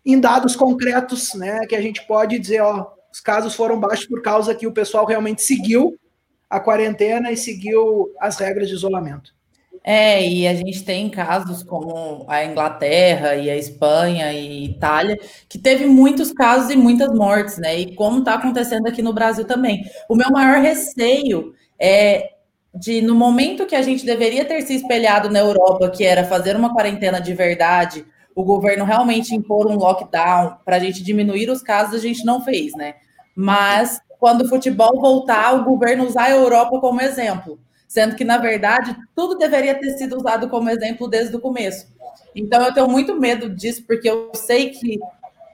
em dados concretos, né, que a gente pode dizer, ó, os casos foram baixos por causa que o pessoal realmente seguiu a quarentena e seguiu as regras de isolamento. É, e a gente tem casos como a Inglaterra e a Espanha e Itália, que teve muitos casos e muitas mortes, né? E como está acontecendo aqui no Brasil também. O meu maior receio é de, no momento que a gente deveria ter se espelhado na Europa, que era fazer uma quarentena de verdade, o governo realmente impor um lockdown para a gente diminuir os casos, a gente não fez, né? Mas quando o futebol voltar, o governo usar a Europa como exemplo, sendo que, na verdade, tudo deveria ter sido usado como exemplo desde o começo. Então, eu tenho muito medo disso, porque eu sei que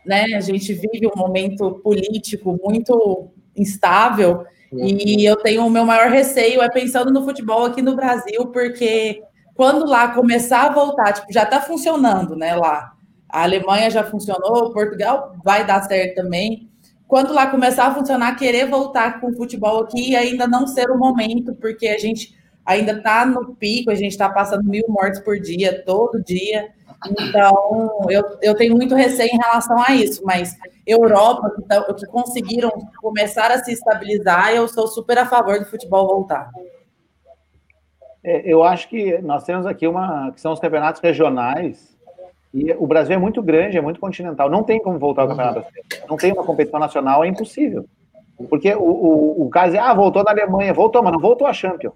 né, a gente vive um momento político muito instável, e eu tenho o meu maior receio é pensando no futebol aqui no Brasil, porque quando lá começar a voltar, tipo, já está funcionando, né? Lá. A Alemanha já funcionou, Portugal vai dar certo também. Quando lá começar a funcionar, querer voltar com o futebol aqui e ainda não ser o momento, porque a gente ainda está no pico, a gente está passando mil mortes por dia, todo dia. Então, eu, eu tenho muito receio em relação a isso, mas Europa, que, tá, que conseguiram começar a se estabilizar, eu sou super a favor do futebol voltar. É, eu acho que nós temos aqui uma que são os campeonatos regionais e o Brasil é muito grande, é muito continental. Não tem como voltar ao campeonato brasileiro. Não tem uma competição nacional, é impossível. Porque o, o, o caso é, ah, voltou na Alemanha, voltou, mas não voltou a Champions.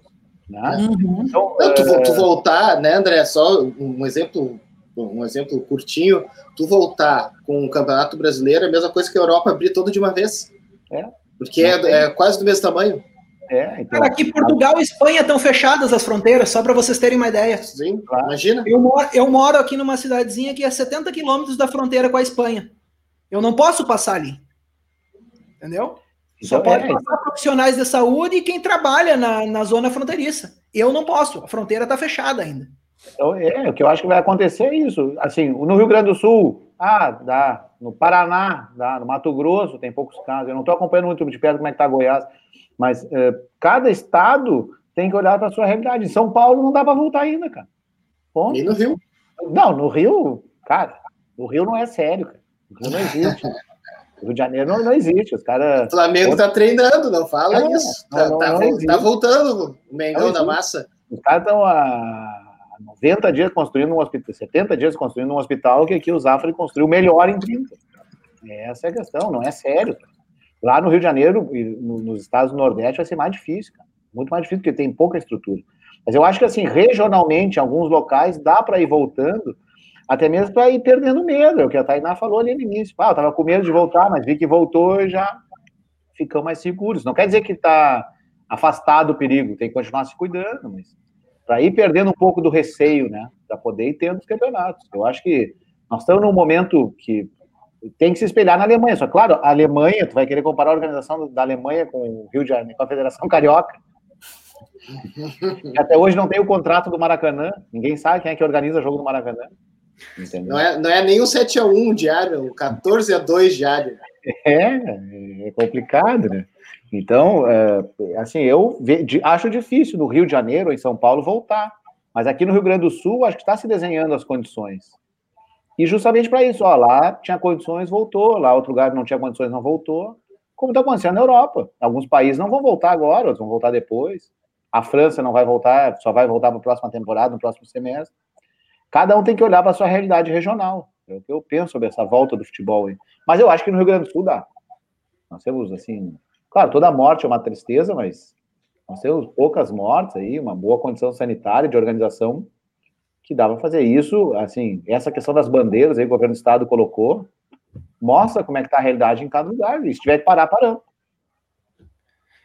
Né? Uhum. Então, não, tu, é... tu, voltar, né, André? Só um exemplo, um exemplo curtinho. Tu voltar com o Campeonato Brasileiro é a mesma coisa que a Europa abrir todo de uma vez. É. Porque é, é quase do mesmo tamanho. É, então... Cara, aqui Portugal e Espanha estão fechadas as fronteiras, só para vocês terem uma ideia. Sim, claro. imagina. Eu moro, eu moro aqui numa cidadezinha que é 70 quilômetros da fronteira com a Espanha. Eu não posso passar ali. Entendeu? Só então, pode é, passar profissionais de saúde e quem trabalha na, na zona fronteiriça. Eu não posso, a fronteira está fechada ainda. Então, é, o que eu acho que vai acontecer é isso. Assim, no Rio Grande do Sul, ah, dá. No Paraná, dá. No Mato Grosso, tem poucos casos. Eu não estou acompanhando muito de perto como é que está Goiás. Mas é, cada estado tem que olhar para a sua realidade. Em São Paulo não dá para voltar ainda, cara. Ponto. E no Rio? Não, no Rio, cara, o Rio não é sério, cara. O Rio não existe. O Rio de Janeiro não, não existe. Os cara... O Flamengo está treinando, não fala é, isso. Não, tá, não, tá, tá, voltando o Mengão da massa. Os caras estão há 90 dias construindo um hospital, 70 dias construindo um hospital que aqui o Zafra construiu melhor em 30. Essa é a questão, não é sério. Lá no Rio de Janeiro e nos estados do Nordeste vai ser mais difícil, cara. Muito mais difícil, porque tem pouca estrutura. Mas eu acho que, assim, regionalmente, em alguns locais, dá para ir voltando, até mesmo para ir perdendo medo. É o que a Tainá falou ali no início. Ah, eu estava com medo de voltar, mas vi que voltou e já ficam mais seguros. Não quer dizer que está afastado o perigo, tem que continuar se cuidando, mas para ir perdendo um pouco do receio, né? Para poder ir tendo os campeonatos. Eu acho que nós estamos num momento que tem que se espelhar na Alemanha. Só claro, a Alemanha, tu vai querer comparar a organização da Alemanha com o Rio de Janeiro, com a Federação Carioca. Até hoje não tem o contrato do Maracanã. Ninguém sabe quem é que organiza o jogo do Maracanã. Não é, não é nem o 7x1 diário, o 14x2 diário. É, é complicado, né? Então, é, assim, eu acho difícil no Rio de Janeiro ou em São Paulo voltar. Mas aqui no Rio Grande do Sul, acho que está se desenhando as condições. E justamente para isso, ó, lá tinha condições, voltou, lá outro lugar não tinha condições, não voltou. Como está acontecendo na Europa. Alguns países não vão voltar agora, outros vão voltar depois. A França não vai voltar, só vai voltar para a próxima temporada, no próximo semestre. Cada um tem que olhar para a sua realidade regional. É o que eu penso sobre essa volta do futebol aí. Mas eu acho que no Rio Grande do Sul dá. Nós temos, assim, claro, toda morte é uma tristeza, mas nós temos poucas mortes aí, uma boa condição sanitária, de organização, que dá para fazer isso. Assim, essa questão das bandeiras aí, o governo do estado colocou, mostra como é que está a realidade em cada lugar. E se tiver que parar, parando.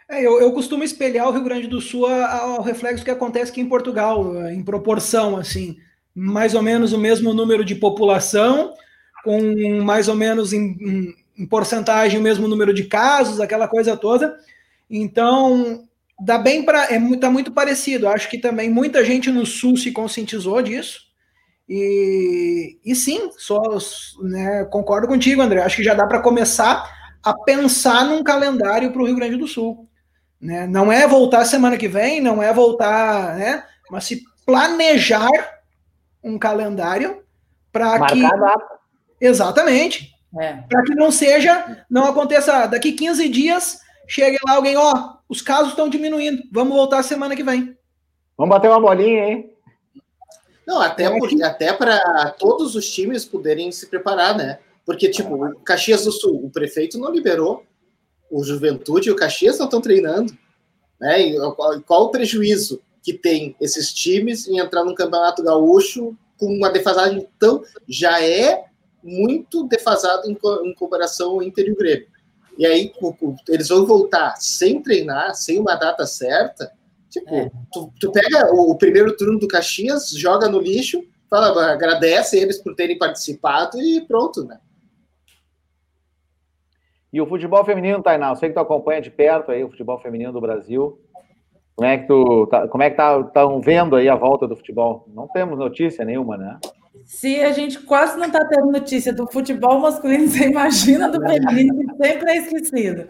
É, eu, eu costumo espelhar o Rio Grande do Sul ao reflexo que acontece aqui em Portugal, em proporção, assim, mais ou menos o mesmo número de população, com mais ou menos em, em porcentagem o mesmo número de casos, aquela coisa toda. Então, dá bem para. É, tá muito parecido. Acho que também muita gente no Sul se conscientizou disso. E, e sim, só né, concordo contigo, André. Acho que já dá para começar a pensar num calendário para o Rio Grande do Sul. Né? Não é voltar semana que vem, não é voltar, né? Mas se planejar um calendário para que. Exatamente. É. Para que não seja, não aconteça daqui 15 dias, chegue lá alguém, ó, os casos estão diminuindo, vamos voltar semana que vem. Vamos bater uma bolinha, hein? Não, até, porque, até para todos os times poderem se preparar, né? Porque, tipo, o Caxias do Sul, o prefeito não liberou o Juventude e o Caxias não estão treinando. Né? E qual, qual, o prejuízo que tem esses times em entrar num campeonato gaúcho com uma defasagem tão. já é muito defasado em, em comparação ao Inter e o Grêmio. E aí eles vão voltar sem treinar, sem uma data certa. Tipo, é. tu, tu, pega o, o, primeiro turno do Caxias, joga no lixo, fala, agradece eles por terem participado e pronto, né? E o futebol feminino, Tainá, eu sei que tu acompanha de perto aí o futebol feminino do Brasil. Como é que tu tá, como é que tá, estão vendo aí a volta do futebol? Não temos notícia nenhuma, né? Se a gente quase não está tendo notícia do futebol masculino, você imagina do feminino, que sempre é esquecido.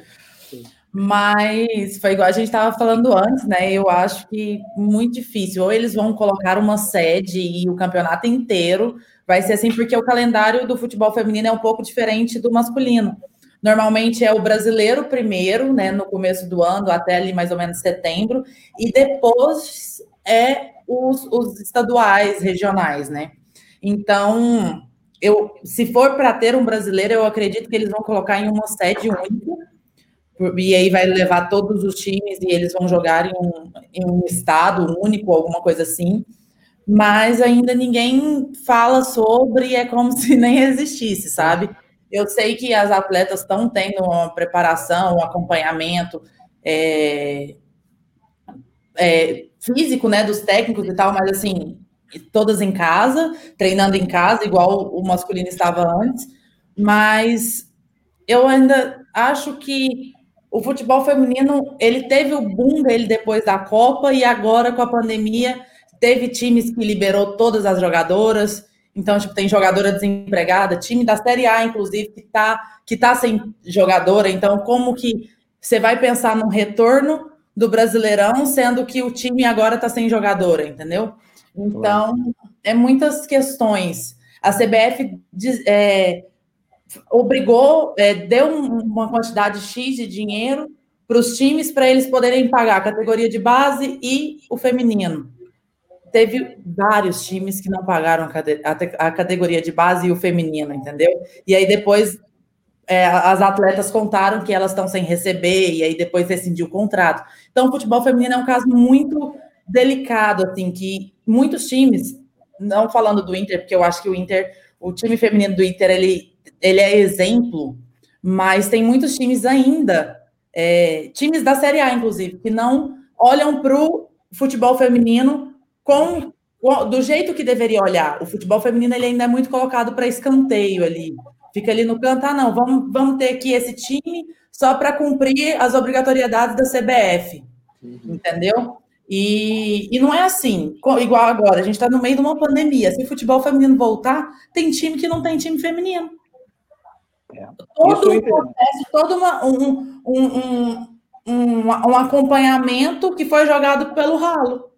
Mas foi igual a gente estava falando antes, né? Eu acho que muito difícil. Ou eles vão colocar uma sede e o campeonato inteiro vai ser assim, porque o calendário do futebol feminino é um pouco diferente do masculino. Normalmente é o brasileiro primeiro, né, no começo do ano, até ali mais ou menos setembro, e depois é os, os estaduais, regionais, né? Então, eu, se for para ter um brasileiro, eu acredito que eles vão colocar em uma sede única, e aí vai levar todos os times e eles vão jogar em um, em um estado único, alguma coisa assim. Mas ainda ninguém fala sobre, é como se nem existisse, sabe? Eu sei que as atletas estão tendo uma preparação, um acompanhamento é, é, físico, né, dos técnicos e tal, mas assim, todas em casa, treinando em casa, igual o masculino estava antes. Mas eu ainda acho que o futebol feminino ele teve o boom dele depois da Copa e agora com a pandemia teve times que liberou todas as jogadoras então, tipo, tem jogadora desempregada, time da Série A, inclusive, que tá, que tá sem jogadora. Então, como que você vai pensar no retorno do Brasileirão, sendo que o time agora está sem jogadora, entendeu? Então, é muitas questões. A CBF é, obrigou, é, deu uma quantidade X de dinheiro para os times para eles poderem pagar a categoria de base e o feminino teve vários times que não pagaram a, categoria de base e o feminino, entendeu? E aí depois é, as atletas contaram que elas estão sem receber e aí depois rescindiu o contrato. Então, o futebol feminino é um caso muito delicado, assim, que muitos times, não falando do Inter, porque eu acho que o Inter, o time feminino do Inter, ele, ele é exemplo, mas tem muitos times ainda, é, times da Série A, inclusive, que não olham para o futebol feminino com, do jeito que deveria olhar. O futebol feminino ele ainda é muito colocado para escanteio ali. Fica ali no canto, ah, não, vamos, vamos ter aqui esse time só para cumprir as obrigatoriedades da CBF. Uhum. Entendeu? E, e não é assim, igual agora, a gente está no meio de uma pandemia. Se o futebol feminino voltar, tem time que não tem time feminino. É. Todo um processo, todo uma, um, um, um, um, acompanhamento que foi jogado pelo ralo.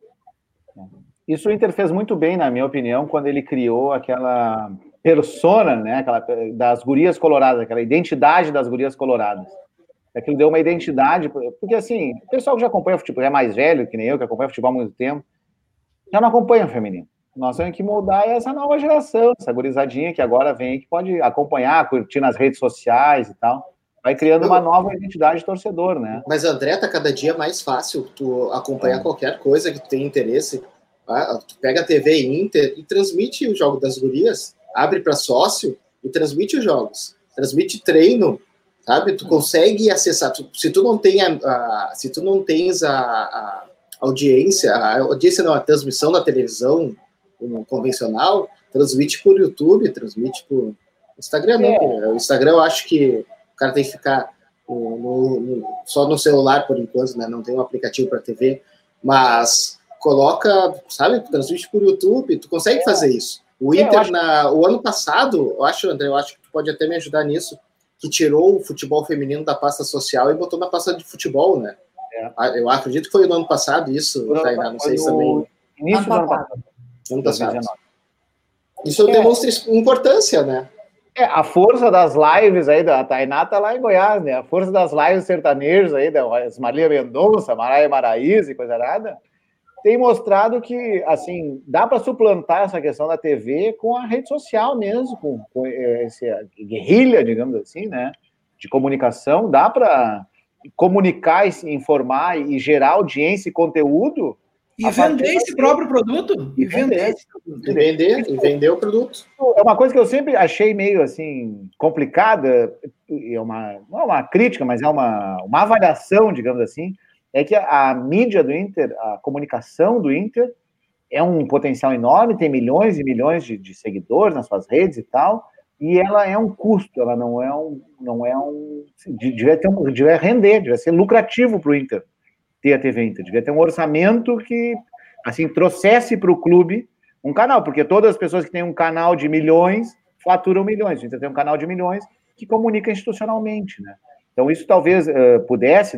Isso o Inter fez muito bem, na minha opinião, quando ele criou aquela persona, né, aquela, das gurias coloradas, aquela identidade das gurias coloradas. Aquilo deu uma identidade, porque assim, o pessoal que já acompanha futebol, é mais velho que nem eu, que acompanha futebol há muito tempo, já não acompanha o feminino. Nós temos que mudar essa nova geração, essa gurizadinha que agora vem, que pode acompanhar, curtir nas redes sociais e tal vai criando uma nova identidade de torcedor, né? Mas André, tá cada dia mais fácil tu acompanhar é. qualquer coisa que tu tem interesse. Tá? Tu pega a TV Inter e transmite o jogo das gurias, abre para sócio e transmite os jogos, transmite treino, sabe? Tu consegue acessar. Se tu não tem a, a se tu não tens a, a, audiência, a audiência não, a transmissão da televisão convencional, transmite por YouTube, transmite por Instagram, é. O Instagram eu acho que o cara tem que ficar no, no, só no celular por enquanto, né? Não tem um aplicativo para TV, mas coloca, sabe, transmite por YouTube, tu consegue é. fazer isso. O é, Inter, na, o ano passado, eu acho, André, eu acho que tu pode até me ajudar nisso, que tirou o futebol feminino da pasta social e botou na pasta de futebol, né? É. Ah, eu acredito que foi no ano passado isso, Tainá, não sei se também. Início do ano passado. Ano passado. Isso é. demonstra importância, né? É, a força das lives aí da Tainá tá lá em Goiás, né? A força das lives sertanejos aí, da Maria Mendonça, Maraia Maraíza e coisa nada, tem mostrado que, assim, dá para suplantar essa questão da TV com a rede social mesmo, com, com essa guerrilha, digamos assim, né? De comunicação, dá para comunicar, informar e gerar audiência e conteúdo e vender esse próprio produto? E vender. E vender, e vender o produto. É uma coisa que eu sempre achei meio assim complicada, é uma, não é uma crítica, mas é uma, uma avaliação, digamos assim, é que a, a mídia do Inter, a comunicação do Inter, é um potencial enorme, tem milhões e milhões de, de seguidores nas suas redes e tal, e ela é um custo, ela não é um, não é um, devia ter um, devia render, devia ser lucrativo para o Inter ter a TV Inter. Devia ter um orçamento que, assim, trouxesse para o clube um canal, porque todas as pessoas que têm um canal de milhões faturam milhões. O Inter tem um canal de milhões que comunica institucionalmente, né? Então, isso talvez uh, pudesse.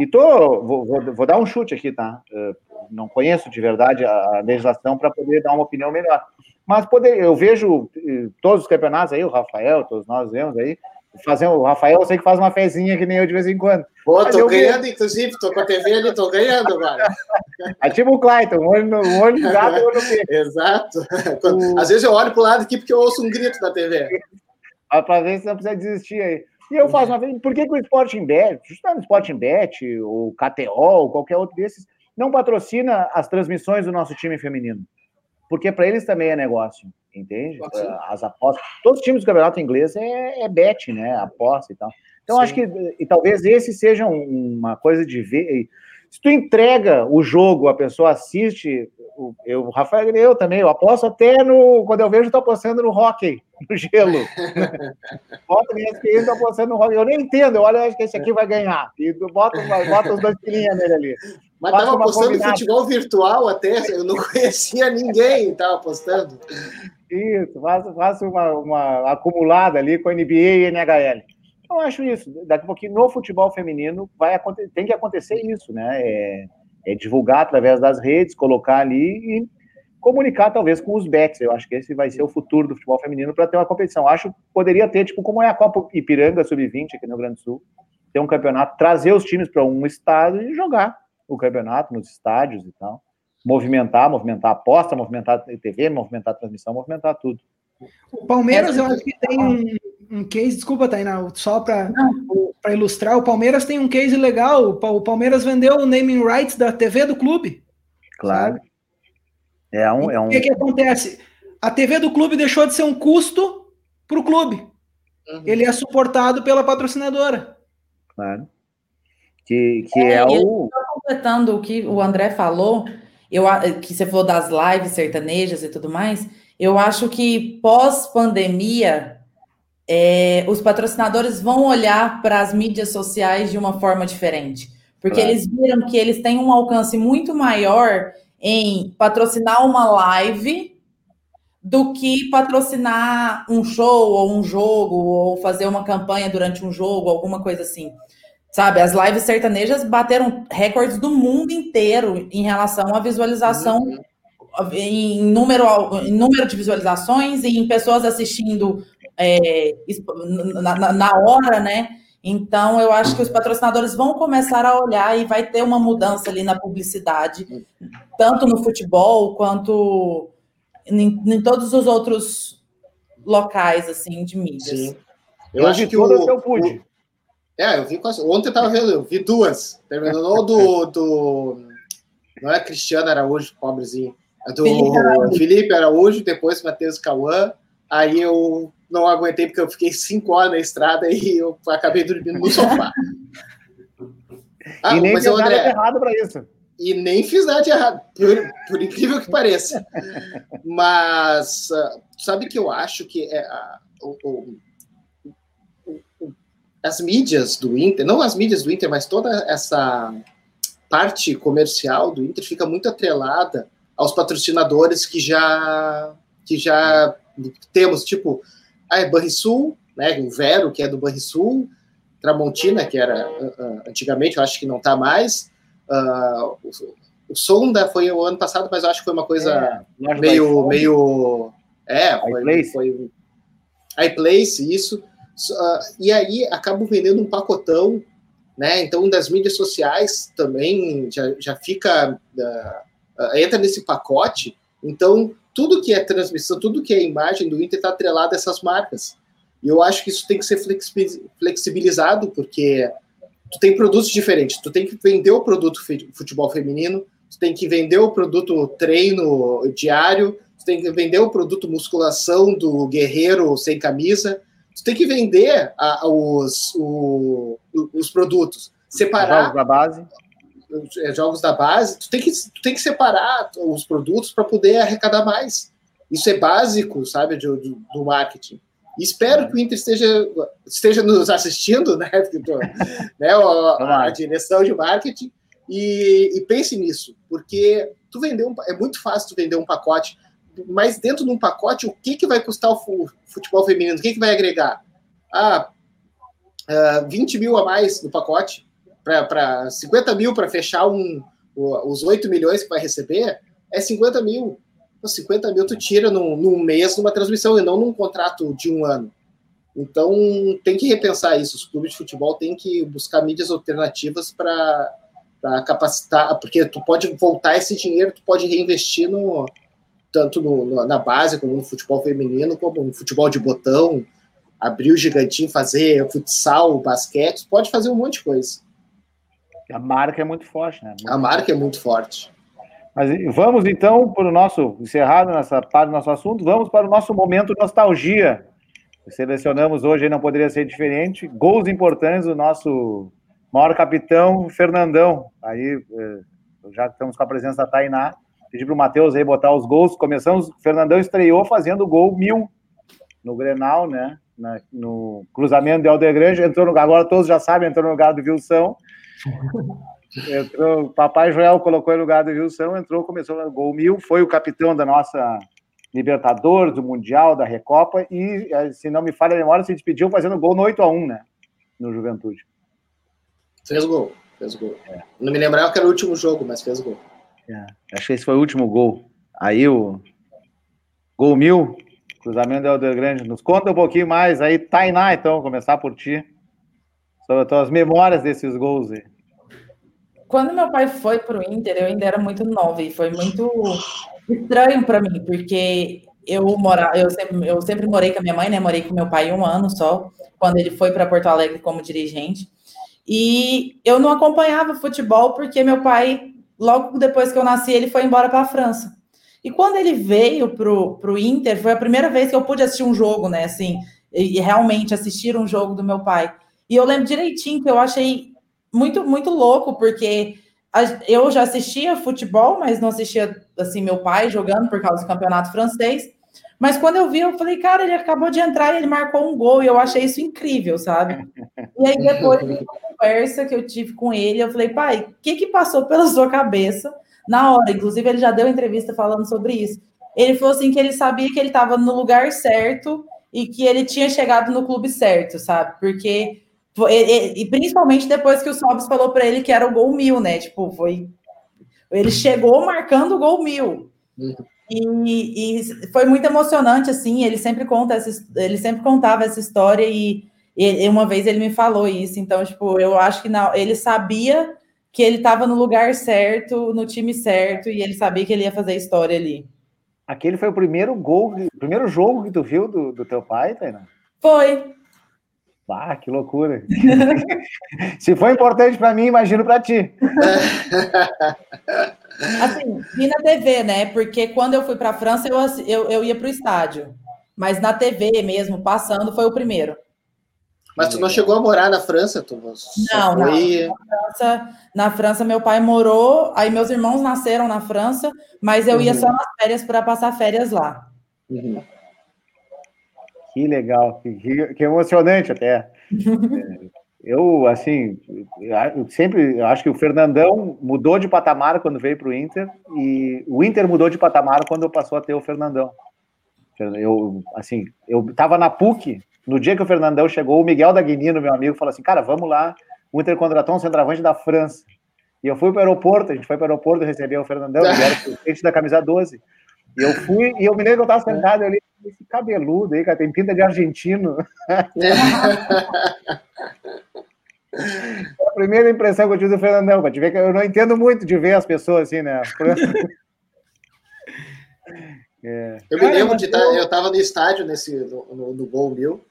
E tô, vou, vou, vou, dar um chute aqui, tá? Uh, não conheço de verdade a, a legislação para poder dar uma opinião melhor. Mas poder, eu vejo uh, todos os campeonatos aí, o Rafael, todos nós vemos aí, fazer o Rafael, eu sei que faz uma fezinha que nem eu de vez em quando. Pô, tô ganhando, vi... inclusive, tô com a TV ali, tô ganhando agora. É tipo o Clayton, um olho, um olho ligado e olho Exato. Quando, Às vezes eu olho pro lado aqui porque eu ouço um grito da TV. Para ver se não precisa desistir aí. E eu faço uma vez, por que, que o Sporting Bet, justamente o Sporting Bet, o KTO, ou qualquer outro desses, não patrocina as transmissões do nosso time feminino? Porque para eles também é negócio entende? As apostas. Todos os times do campeonato inglês é, é bet, né? Aposta e tal. Então, Sim. acho que e talvez esse seja uma coisa de ver. Se tu entrega o jogo, a pessoa assiste, eu, o Rafael e eu também, eu aposto até no. Quando eu vejo, estou apostando no hockey, no gelo. bota minhas filhas, estou apostando no hockey. Eu nem entendo, eu olho, acho que esse aqui vai ganhar. E bota, bota os dois pilinhas nele ali. Mas estava apostando em futebol virtual até, eu não conhecia ninguém, estava apostando. Isso, faço, faço uma, uma acumulada ali com NBA e NHL. Eu acho isso. Daqui a pouquinho, no futebol feminino, vai tem que acontecer isso, né? É, é divulgar através das redes, colocar ali e comunicar, talvez, com os bets. Eu acho que esse vai ser o futuro do futebol feminino para ter uma competição. Acho que poderia ter, tipo, como é a Copa Ipiranga Sub-20 aqui no Rio Grande do Sul, ter um campeonato, trazer os times para um estado e jogar o campeonato nos estádios e tal movimentar, movimentar a aposta, movimentar a TV, movimentar a transmissão, movimentar tudo. O Palmeiras, eu acho que tem um, um case, desculpa, Tainá, só para ilustrar, o Palmeiras tem um case legal. O Palmeiras vendeu o naming rights da TV do clube. Claro. Sabe? É um, é um... O que, que acontece? A TV do clube deixou de ser um custo para o clube. Uhum. Ele é suportado pela patrocinadora. Claro. Que, que é, é o. Completando o que o André falou, eu, que você falou das lives sertanejas e tudo mais, eu acho que pós-pandemia, é, os patrocinadores vão olhar para as mídias sociais de uma forma diferente. Porque claro. eles viram que eles têm um alcance muito maior em patrocinar uma live do que patrocinar um show ou um jogo ou fazer uma campanha durante um jogo, alguma coisa assim. Sabe, as lives sertanejas bateram recordes do mundo inteiro em relação à visualização, uhum. em, número, em número de visualizações e em pessoas assistindo é, na, na hora, né? Então, eu acho que os patrocinadores vão começar a olhar e vai ter uma mudança ali na publicidade, tanto no futebol quanto em, em todos os outros locais, assim, de mídias. Sim. Eu, eu acho que o, eu pude. O, é, eu vi quase. Ontem eu tava vendo, eu vi duas. Terminou do, do. Não é Cristiano Araújo, pobrezinho. É do Felipe Araújo, Felipe Araújo depois Matheus Cauã. Aí eu não aguentei porque eu fiquei cinco horas na estrada e eu acabei dormindo no sofá. Ah, e nem mas eu, André, nada errado para isso. E nem fiz nada de errado, por, por incrível que pareça. Mas uh, sabe que eu acho que é, uh, o, as mídias do Inter, não as mídias do Inter, mas toda essa parte comercial do Inter fica muito atrelada aos patrocinadores que já que já temos, tipo, ah, Banrisul, né, o Vero, que é do Banrisul, Tramontina, que era uh, antigamente, eu acho que não está mais, uh, o, Sonda foi o ano passado, mas eu acho que foi uma coisa é, meio, meio, é, foi, foi iPlace, isso, Uh, e aí acabam vendendo um pacotão, né? Então, das mídias sociais também já, já fica. Uh, entra nesse pacote. Então, tudo que é transmissão, tudo que é imagem do Inter está atrelado a essas marcas. E eu acho que isso tem que ser flexibilizado, porque tu tem produtos diferentes. Tu tem que vender o produto futebol feminino, tu tem que vender o produto treino diário, tu tem que vender o produto musculação do guerreiro sem camisa, tu tem que vender a, os, o, os produtos, separar. Da base. É, jogos da base, tu tem que, tu tem que separar os produtos para poder arrecadar mais. Isso é básico, sabe, do, do marketing. E espero que o Inter esteja, esteja nos assistindo, né, né a, a, direção de marketing, e, e, pense nisso, porque tu vender um, é muito fácil tu vender um pacote mas dentro de um pacote, o que, que vai custar o futebol feminino? O que, que vai agregar? Ah, uh, ah, 20 mil a mais no pacote, para 50 mil para fechar um, os 8 milhões que vai receber, é 50 mil. Então, 50 mil tu tira num, num mês numa transmissão e não num contrato de um ano. Então, tem que repensar isso. Os clubes de futebol têm que buscar mídias alternativas para capacitar, porque tu pode voltar esse dinheiro, tu pode reinvestir no, tanto no, no, na base, como no futebol feminino, como no futebol de botão, abrir o gigantinho, fazer futsal, basquete, pode fazer um monte de coisa. A marca é muito forte, né? Muito a marca é muito forte. Mas vamos então para o nosso, encerrado nessa parte do nosso assunto, vamos para o nosso momento nostalgia. Selecionamos hoje, não poderia ser diferente, gols importantes do nosso maior capitão, Fernandão. Aí eh, já estamos com a presença da Tainá pedir para o Matheus aí botar os gols. Começamos, Fernandão estreou fazendo o gol mil no Grenal, né? No cruzamento de Aldegrande, entrou no agora todos já sabem, entrou no lugar do Wilson. Entrou, papai Joel colocou em lugar do Wilson, entrou, começou no gol mil, foi o capitão da nossa Libertadores, do Mundial, da Recopa, e, eh, se não me falha a memória, se despediu fazendo gol no 8 a 1 né? No Juventude. Fez gol, fez gol. É. Não me lembrava que era o último jogo, mas fez gol. É, acho que esse foi o último gol. Aí o gol mil, cruzamento do Helder Grande. Nos conta um pouquinho mais aí, Tainá, então, começar por ti. Sobre as memórias desses gols aí. Quando meu pai foi para o Inter, eu ainda era muito nova e foi muito estranho para mim, porque eu mora, eu sempre, eu sempre morei com a minha mãe, né? Morei com meu pai um ano só, quando ele foi para Porto Alegre como dirigente. E eu não acompanhava futebol porque meu pai, logo depois que eu nasci, ele foi embora para a França. E quando ele veio pro, pro Inter, foi a primeira vez que eu pude assistir um jogo, né? Assim, e realmente assistir um jogo do meu pai. E eu lembro direitinho que eu achei muito, muito louco, porque eu já assistia futebol, mas não assistia assim meu pai jogando por causa do campeonato francês. Mas quando eu vi, eu falei, cara, ele acabou de entrar e ele marcou um gol, e eu achei isso incrível, sabe? E aí, depois de conversa que eu tive com ele, eu falei, pai, o que que passou pela sua cabeça na hora? Inclusive, ele já deu entrevista falando sobre isso. Ele falou assim que ele sabia que ele estava no lugar certo e que ele tinha chegado no clube certo, sabe? Porque e, e principalmente depois que o Sobs falou para ele que era o gol mil, né? Tipo, foi. Ele chegou marcando o gol mil. E, e, foi muito emocionante, assim. Ele sempre conta essa, ele sempre contava essa história e, e, uma vez ele me falou isso. Então, tipo, eu acho que não, ele sabia que ele estava no lugar certo, no time certo, e ele sabia que ele ia fazer a história ali. Aquele foi o primeiro gol, o primeiro jogo que tu viu do, do teu pai, Tainá? Foi. Ah, que loucura. Se foi importante para mim, imagino para ti. Assim, vi na TV, né? Porque quando eu fui para a França, eu, eu, eu ia para o estádio. Mas na TV mesmo, passando, foi o primeiro. Mas tu não chegou a morar na França, tu Não, não. Na França, na França, meu pai morou, aí meus irmãos nasceram na França, mas eu uhum. ia só nas férias para passar férias lá. Uhum. Que legal, que, que emocionante até. eu, assim, eu sempre eu acho que o Fernandão mudou de patamar quando veio para o Inter e o Inter mudou de patamar quando passou a ter o Fernandão. Eu, assim, eu estava na PUC, no dia que o Fernandão chegou, o Miguel Dagnino, meu amigo, falou assim, cara, vamos lá, o Inter contratou um centroavante da França. E eu fui para o aeroporto, a gente foi para o aeroporto receber o Fernandão, ele era o presidente da camisa 12. E eu fui, e eu me lembro que eu estava sentado ali, esse cabeludo aí, cara, tem pinta de argentino. a primeira impressão que eu tive do Fernandão, para te ver que eu não entendo muito de ver as pessoas assim, né? É. Eu me lembro de estar, tá, eu estava no estádio nesse, no, no, no Gol Mil,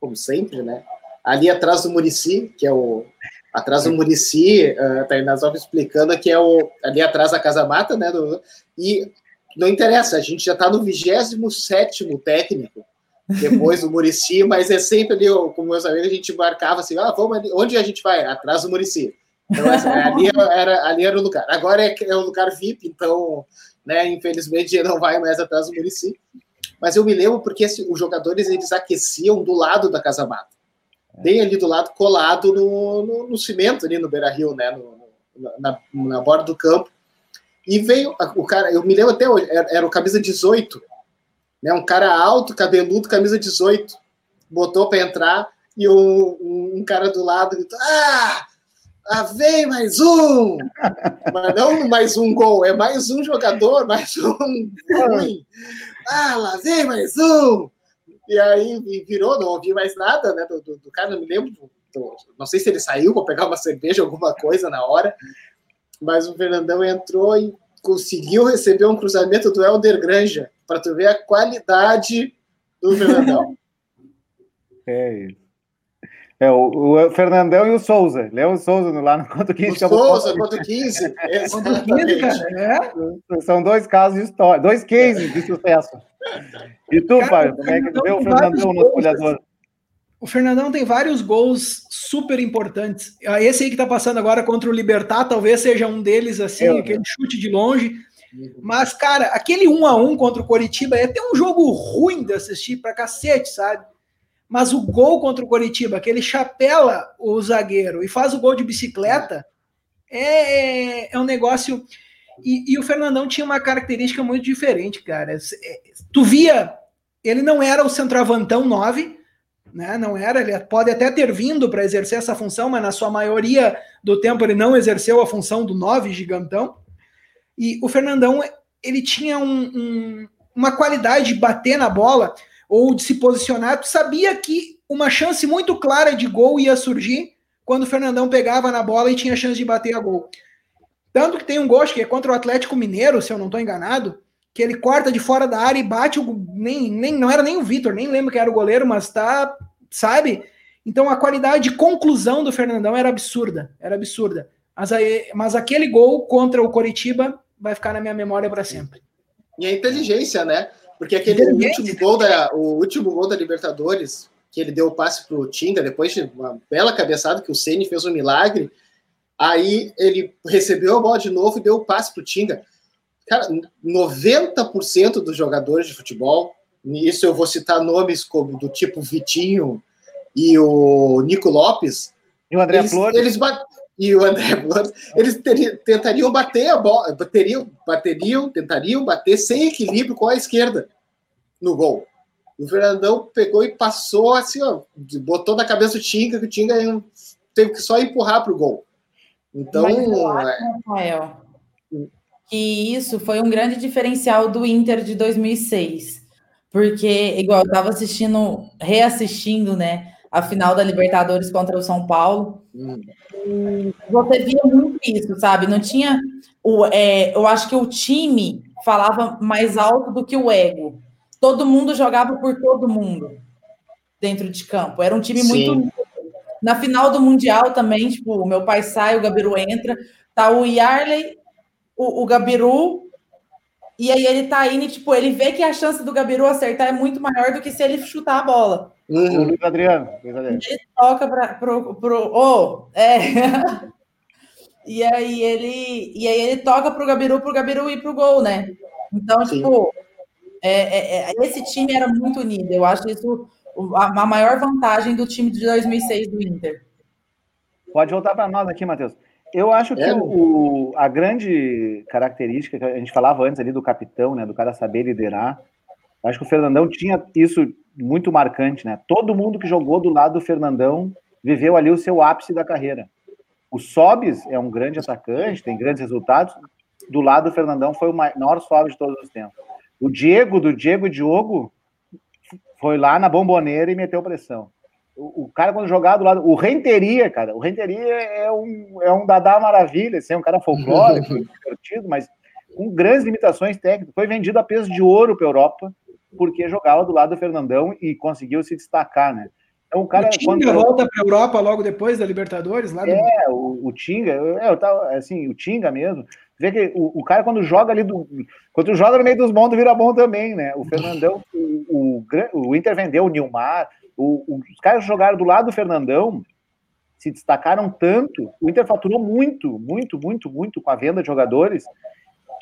como sempre, né? Ali atrás do Murici, que é o. Atrás do Murici, uh, tá nós vamos explicando que é o. Ali atrás da Casa Mata, né? Do, e não interessa, a gente já está no 27 técnico, depois do Murici, mas é sempre ali, com meus amigos, a gente marcava assim, ah, vamos ali, onde a gente vai? Atrás do Murici. Então, assim, ali, era, ali era o lugar. Agora é, é o lugar VIP, então, né, infelizmente, não vai mais atrás do Murici. Mas eu me lembro porque assim, os jogadores, eles aqueciam do lado da Casa Mata. Bem ali do lado, colado no, no, no cimento, ali no Beira-Rio, né, no, na, na borda do campo. E veio o cara, eu me lembro até hoje, era, era o camisa 18, né? Um cara alto, cabeludo, camisa 18. Botou para entrar e um, um, cara do lado gritou: Ah! Ah, vem mais um! Mas não mais um gol, é mais um jogador, mais um ruim. Ah, lá vem mais um! E aí virou, não ouvi mais nada né, do, do, do cara, não me lembro. Do, não sei se ele saiu para pegar uma cerveja, alguma coisa na hora, mas o Fernandão entrou e conseguiu receber um cruzamento do Helder Granja, para tu ver a qualidade do Fernandão. É isso. É, o, o, Fernandão e o Souza. Léo Souza lá no Conto 15. O Souza, Conto 15. É. São dois casos históricos, dois cases de sucesso. E tu, pai, como é que tu vê o Fernandão no olhador? O Fernandão tem vários gols super importantes. Ah, esse aí que tá passando agora contra o Libertar, talvez seja um deles, assim, é, aquele chute de longe. Mas, cara, aquele 1 a 1 contra o Coritiba é até um jogo ruim de assistir pra cacete, sabe? Mas o gol contra o Coritiba, que ele chapela o zagueiro e faz o gol de bicicleta, é, é, é um negócio. E, e, o Fernandão tinha uma característica muito diferente, cara. É, tu via, ele não era o centroavantão 9, né? Não era, ele pode até ter vindo para exercer essa função, mas na sua maioria do tempo ele não exerceu a função do nove gigantão. E o Fernandão, ele tinha um, um, uma qualidade de bater na bola ou de se posicionar. Tu sabia que uma chance muito clara de gol ia surgir quando o Fernandão pegava na bola e tinha chance de bater a gol. Tanto que tem um gol, que é contra o Atlético Mineiro, se eu não estou enganado, que ele corta de fora da área e bate o. Nem, nem, não era nem o Vitor, nem lembro quem era o goleiro, mas tá. Sabe? Então a qualidade de conclusão do Fernandão era absurda. Era absurda. Mas, aí, mas aquele gol contra o Coritiba vai ficar na minha memória para sempre. E a inteligência, né? Porque aquele último gol da, o último gol da Libertadores, que ele deu o passe pro Tinga, depois de uma bela cabeçada que o Ceni fez um milagre, aí ele recebeu a bola de novo e deu o passe pro Tinga. Cara, 90% dos jogadores de futebol, isso eu vou citar nomes como do tipo Vitinho e o Nico Lopes. E o André eles, Flores. Eles e o André Flores, eles teriam, tentariam bater a bola, bateriam, bateriam, tentariam bater sem equilíbrio com a esquerda no gol. O Fernandão pegou e passou assim, ó, botou na cabeça o Tinga, que o Tinga teve que só empurrar para o gol. Então, acho, é... Rafael, que isso foi um grande diferencial do Inter de 2006. Porque, igual, eu estava assistindo, reassistindo, né, a final da Libertadores contra o São Paulo. Hum. Você via muito isso, sabe? Não tinha. O, é, eu acho que o time falava mais alto do que o ego todo mundo jogava por todo mundo dentro de campo. Era um time Sim. muito. Na final do Mundial também, tipo, o meu pai sai, o Gabiru entra, tá o Yarley, o, o Gabiru, e aí ele tá indo, tipo, ele vê que a chance do Gabiru acertar é muito maior do que se ele chutar a bola. Uhum. O Luiz Adriano. Ele toca para pro, pro. Oh, é. e aí ele. E aí ele toca pro Gabiru pro Gabiru ir pro gol, né? Então, Sim. tipo, é, é, é, esse time era muito unido. Eu acho isso a, a maior vantagem do time de 2006 do Inter. Pode voltar para nós aqui, Matheus. Eu acho que é. o, a grande característica que a gente falava antes ali do capitão, né, do cara saber liderar, acho que o Fernandão tinha isso muito marcante, né? Todo mundo que jogou do lado do Fernandão viveu ali o seu ápice da carreira. O Sobis é um grande atacante, tem grandes resultados. Do lado do Fernandão foi o maior Sobis de todos os tempos. O Diego, do Diego Diogo, foi lá na bomboneira e meteu pressão. O, o cara, quando jogava do lado. O Renteria, cara, o Renteria é um, é um Dadá maravilha, assim, é um cara folclórico, divertido, mas com grandes limitações técnicas. Foi vendido a peso de ouro para a Europa, porque jogava do lado do Fernandão e conseguiu se destacar, né? Então, o cara. O Tinga quando... volta para a Europa logo depois da Libertadores? Lá do... É, o, o Tinga, é, eu tava, assim, o Tinga mesmo. Vê que o, o, cara, quando joga ali do. Quando joga no meio dos bons, vira bom também, né? O Fernandão, o, o, o Inter vendeu o Nilmar, o, os caras jogaram do lado do Fernandão, se destacaram tanto. O Inter faturou muito, muito, muito, muito com a venda de jogadores.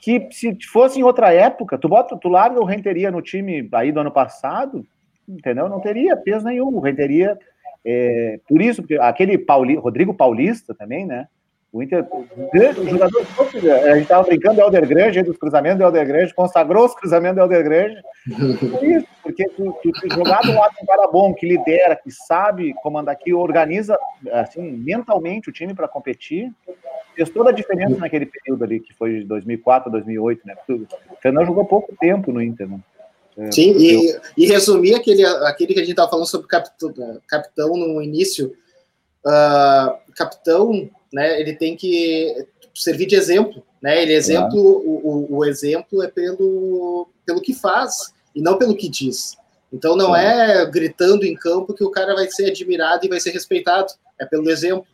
Que se fosse em outra época, tu bota, tu larga o Renteria no time aí do ano passado, entendeu? Não teria peso nenhum. O Renteria, é, por isso, aquele Pauli, Rodrigo Paulista também, né? O Inter, o jogador, a gente estava brincando do Helder Grande, dos cruzamentos do Helder Grande, consagrou os cruzamentos do Helder Grande. Por isso, porque tu, tu, tu jogar do lado um cara bom, que lidera, que sabe comandar, que organiza assim, mentalmente o time para competir, fez toda a diferença naquele período ali, que foi de 2004 a 2008, né? O Fernando jogou pouco tempo no Inter, né? É, Sim, e, e, resumir aquele, aquele que a gente estava falando sobre capitão, capitão no início. Uh, capitão né, ele tem que servir de exemplo, né? Ele exemplo, claro. o, o, exemplo é pelo, pelo que faz e não pelo que diz. Então não é gritando em campo que o cara vai ser admirado e vai ser respeitado, é pelo exemplo.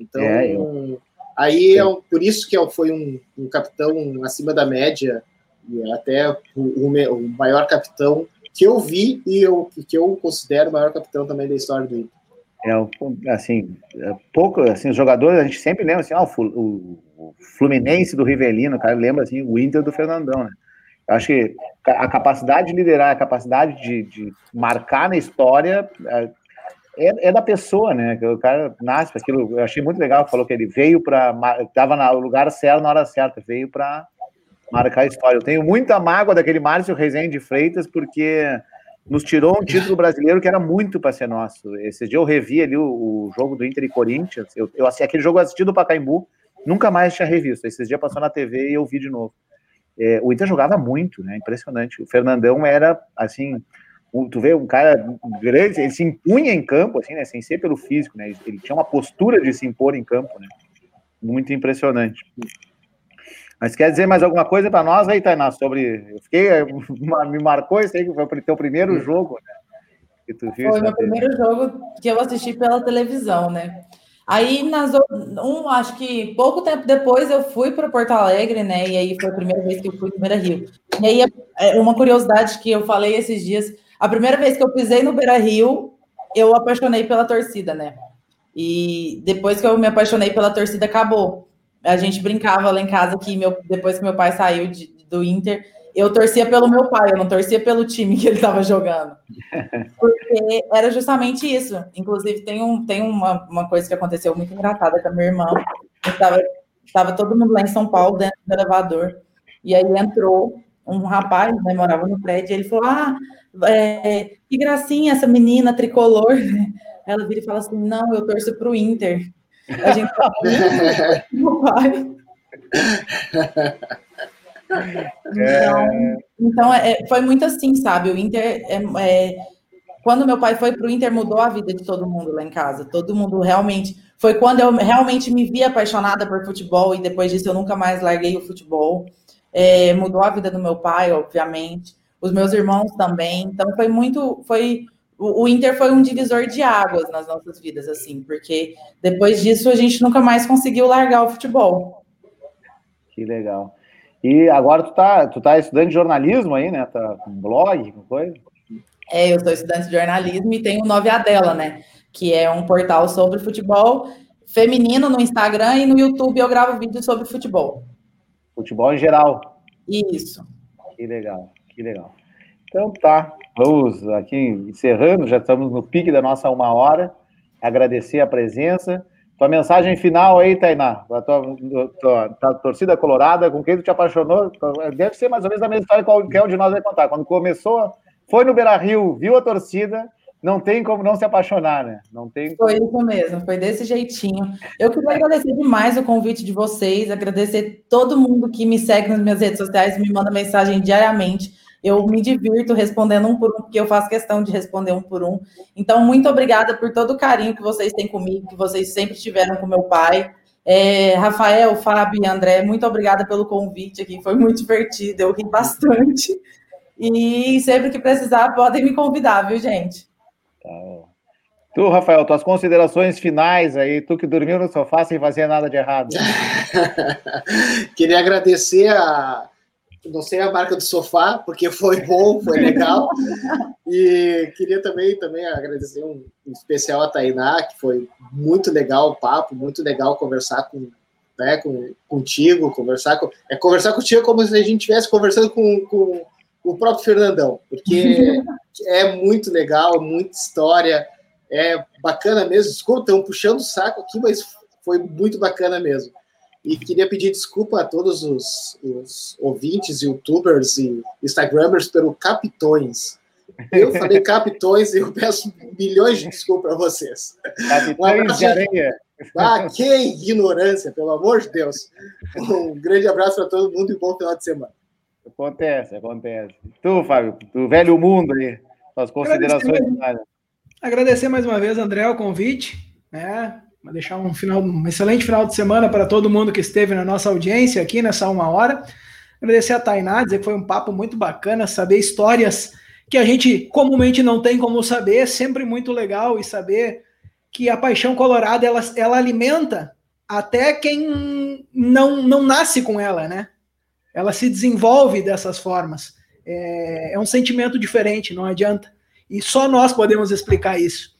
Então é, eu... aí é por isso que é foi um, um, capitão acima da média e até o, o, maior capitão que eu vi e eu, que eu considero o maior capitão também da história do Inter é assim, é pouco, assim, os jogadores, a gente sempre lembra assim, ó, o, o Fluminense do Rivelino, cara, lembra assim, o Inter do Fernandão, né? Eu acho que a capacidade de liderar, a capacidade de, de marcar na história é, é, é, da pessoa, né? O cara nasce para aquilo. Eu achei muito legal, falou que ele veio para estava no lugar certo na hora certa, veio para marcar a história. Eu tenho muita mágoa daquele Márcio Rezende Freitas porque nos tirou um título brasileiro que era muito para ser nosso. Esse dia eu revi ali o, o, jogo do Inter e Corinthians. Eu, eu assim, aquele jogo assistido do Pacaembu, nunca mais tinha revisto. Esses dias passou na TV e eu vi de novo. É, o Inter jogava muito, né? Impressionante. O Fernandão era assim, um, tu vê um cara grande, ele se impunha em campo, assim, né? Sem ser pelo físico, né? Ele, ele tinha uma postura de se impor em campo, né? Muito impressionante. Mas quer dizer mais alguma coisa para nós aí, Tainá, sobre. Eu fiquei, me marcou isso aí, que foi o teu primeiro jogo, né? Que tu viu, foi meu primeiro jogo que eu assisti pela televisão, né? Aí, nas, um, acho que pouco tempo depois, eu fui para Porto Alegre, né? E aí foi a primeira vez que eu fui no Beira Rio. E aí, é, uma curiosidade que eu falei esses dias: a primeira vez que eu pisei no Beira Rio, eu apaixonei pela torcida, né? E depois que eu me apaixonei pela torcida, acabou. A gente brincava lá em casa que meu, depois que meu pai saiu de, do Inter, eu torcia pelo meu pai, eu não torcia pelo time que ele estava jogando. Porque era justamente isso. Inclusive, tem, um, tem uma, uma coisa que aconteceu muito engraçada com a minha irmã. Estava tava todo mundo lá em São Paulo, dentro do elevador. E aí entrou um rapaz, né, morava no prédio, e ele falou: Ah, é, que gracinha essa menina tricolor. Ela vira e fala assim: Não, eu torço para o Inter. A gente tá meu pai. Então, então é, foi muito assim, sabe? O Inter é, é, quando meu pai foi para o Inter, mudou a vida de todo mundo lá em casa. Todo mundo realmente. Foi quando eu realmente me vi apaixonada por futebol e depois disso eu nunca mais larguei o futebol. É, mudou a vida do meu pai, obviamente. Os meus irmãos também. Então foi muito. Foi o, Inter foi um divisor de águas nas nossas vidas, assim, porque depois disso a gente nunca mais conseguiu largar o futebol. Que legal. E agora tu tá, tu tá estudando jornalismo aí, né? Tá com blog, com coisa? É, eu sou estudante de jornalismo e tenho o Nove Adela, né? Que é um portal sobre futebol feminino no Instagram e no YouTube eu gravo vídeos sobre futebol. Futebol em geral. Isso. Que legal, que legal. Então tá, vamos aqui encerrando, já estamos no pique da nossa uma hora. Agradecer a presença. Tua mensagem final aí, Tainá, a tua, tua, tua, torcida colorada, com quem tu te apaixonou, deve ser mais ou menos a mesma história que qualquer um de nós vai contar. Quando começou, foi no Beira Rio, viu a torcida, não tem como não se apaixonar, né? Não tem Foi isso mesmo, foi desse jeitinho. Eu queria agradecer demais o convite de vocês, agradecer todo mundo que me segue nas minhas redes sociais, me manda mensagem diariamente. Eu me divirto respondendo um por um, porque eu faço questão de responder um por um. Então, muito obrigada por todo o carinho que vocês têm comigo, que vocês sempre tiveram com meu pai. É, Rafael, Fábio e André, muito obrigada pelo convite aqui, foi muito divertido, eu ri bastante. E sempre que precisar, podem me convidar, viu, gente? Tá. Tu, Rafael, tuas considerações finais aí, tu que dormiu no sofá sem fazer nada de errado. Queria agradecer a, não sei a marca do sofá, porque foi bom, foi legal. E queria também, também agradecer um, um especial a Tainá, que foi muito legal o papo, muito legal conversar com, né, com, contigo, conversar com, é conversar contigo como se a gente estivesse conversando com, com o próprio Fernandão, porque é muito legal, muita história, é bacana mesmo. Desculpa, estão puxando o saco aqui, mas foi muito bacana mesmo. E queria pedir desculpa a todos os, os ouvintes, youtubers e instagramers pelo capitões. Eu falei capitões e eu peço milhões de desculpas a vocês. Capitões um de areia. Ah, que ignorância, pelo amor de Deus. Um grande abraço para todo mundo e bom final de semana. Acontece, acontece. Tu, Fábio, do velho mundo aí, suas considerações finais. Agradecer mais uma vez, André, o convite. Né? Deixar um, final, um excelente final de semana para todo mundo que esteve na nossa audiência aqui nessa uma hora. Agradecer a Tainá, dizer que foi um papo muito bacana, saber histórias que a gente comumente não tem como saber, sempre muito legal e saber que a paixão colorada ela, ela alimenta até quem não, não nasce com ela, né? Ela se desenvolve dessas formas. É, é um sentimento diferente, não adianta. E só nós podemos explicar isso.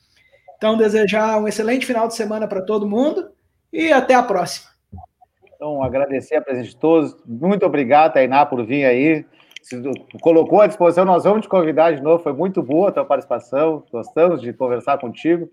Então, desejar um excelente final de semana para todo mundo e até a próxima. Então, agradecer a presença de todos. Muito obrigado, Tainá, por vir aí. Se colocou à disposição, nós vamos te convidar de novo. Foi muito boa a tua participação. Gostamos de conversar contigo,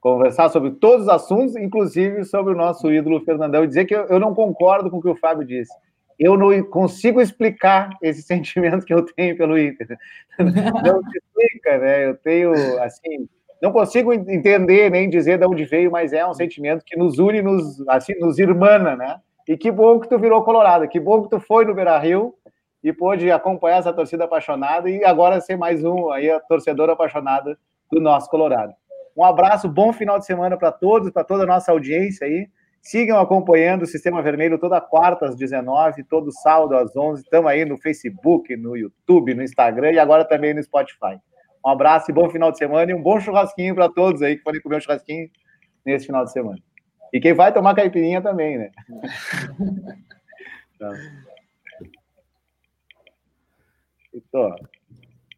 conversar sobre todos os assuntos, inclusive sobre o nosso ídolo Fernandão. E dizer que eu não concordo com o que o Fábio disse. Eu não consigo explicar esse sentimento que eu tenho pelo Inter. Não explica, né? Eu tenho, assim, não consigo entender nem dizer de onde veio, mas é um sentimento que nos une, nos, assim, nos irmana, né? E que bom que tu virou colorado, que bom que tu foi no Beira-Rio e pôde acompanhar essa torcida apaixonada e agora ser mais um aí, a torcedora apaixonada do nosso Colorado. Um abraço, bom final de semana para todos, para toda a nossa audiência aí Sigam acompanhando o Sistema Vermelho toda quarta às 19, todo sábado às 11. Estamos aí no Facebook, no YouTube, no Instagram e agora também no Spotify. Um abraço e bom final de semana e um bom churrasquinho para todos aí que podem comer um churrasquinho nesse final de semana. E quem vai tomar caipirinha também, né? Então.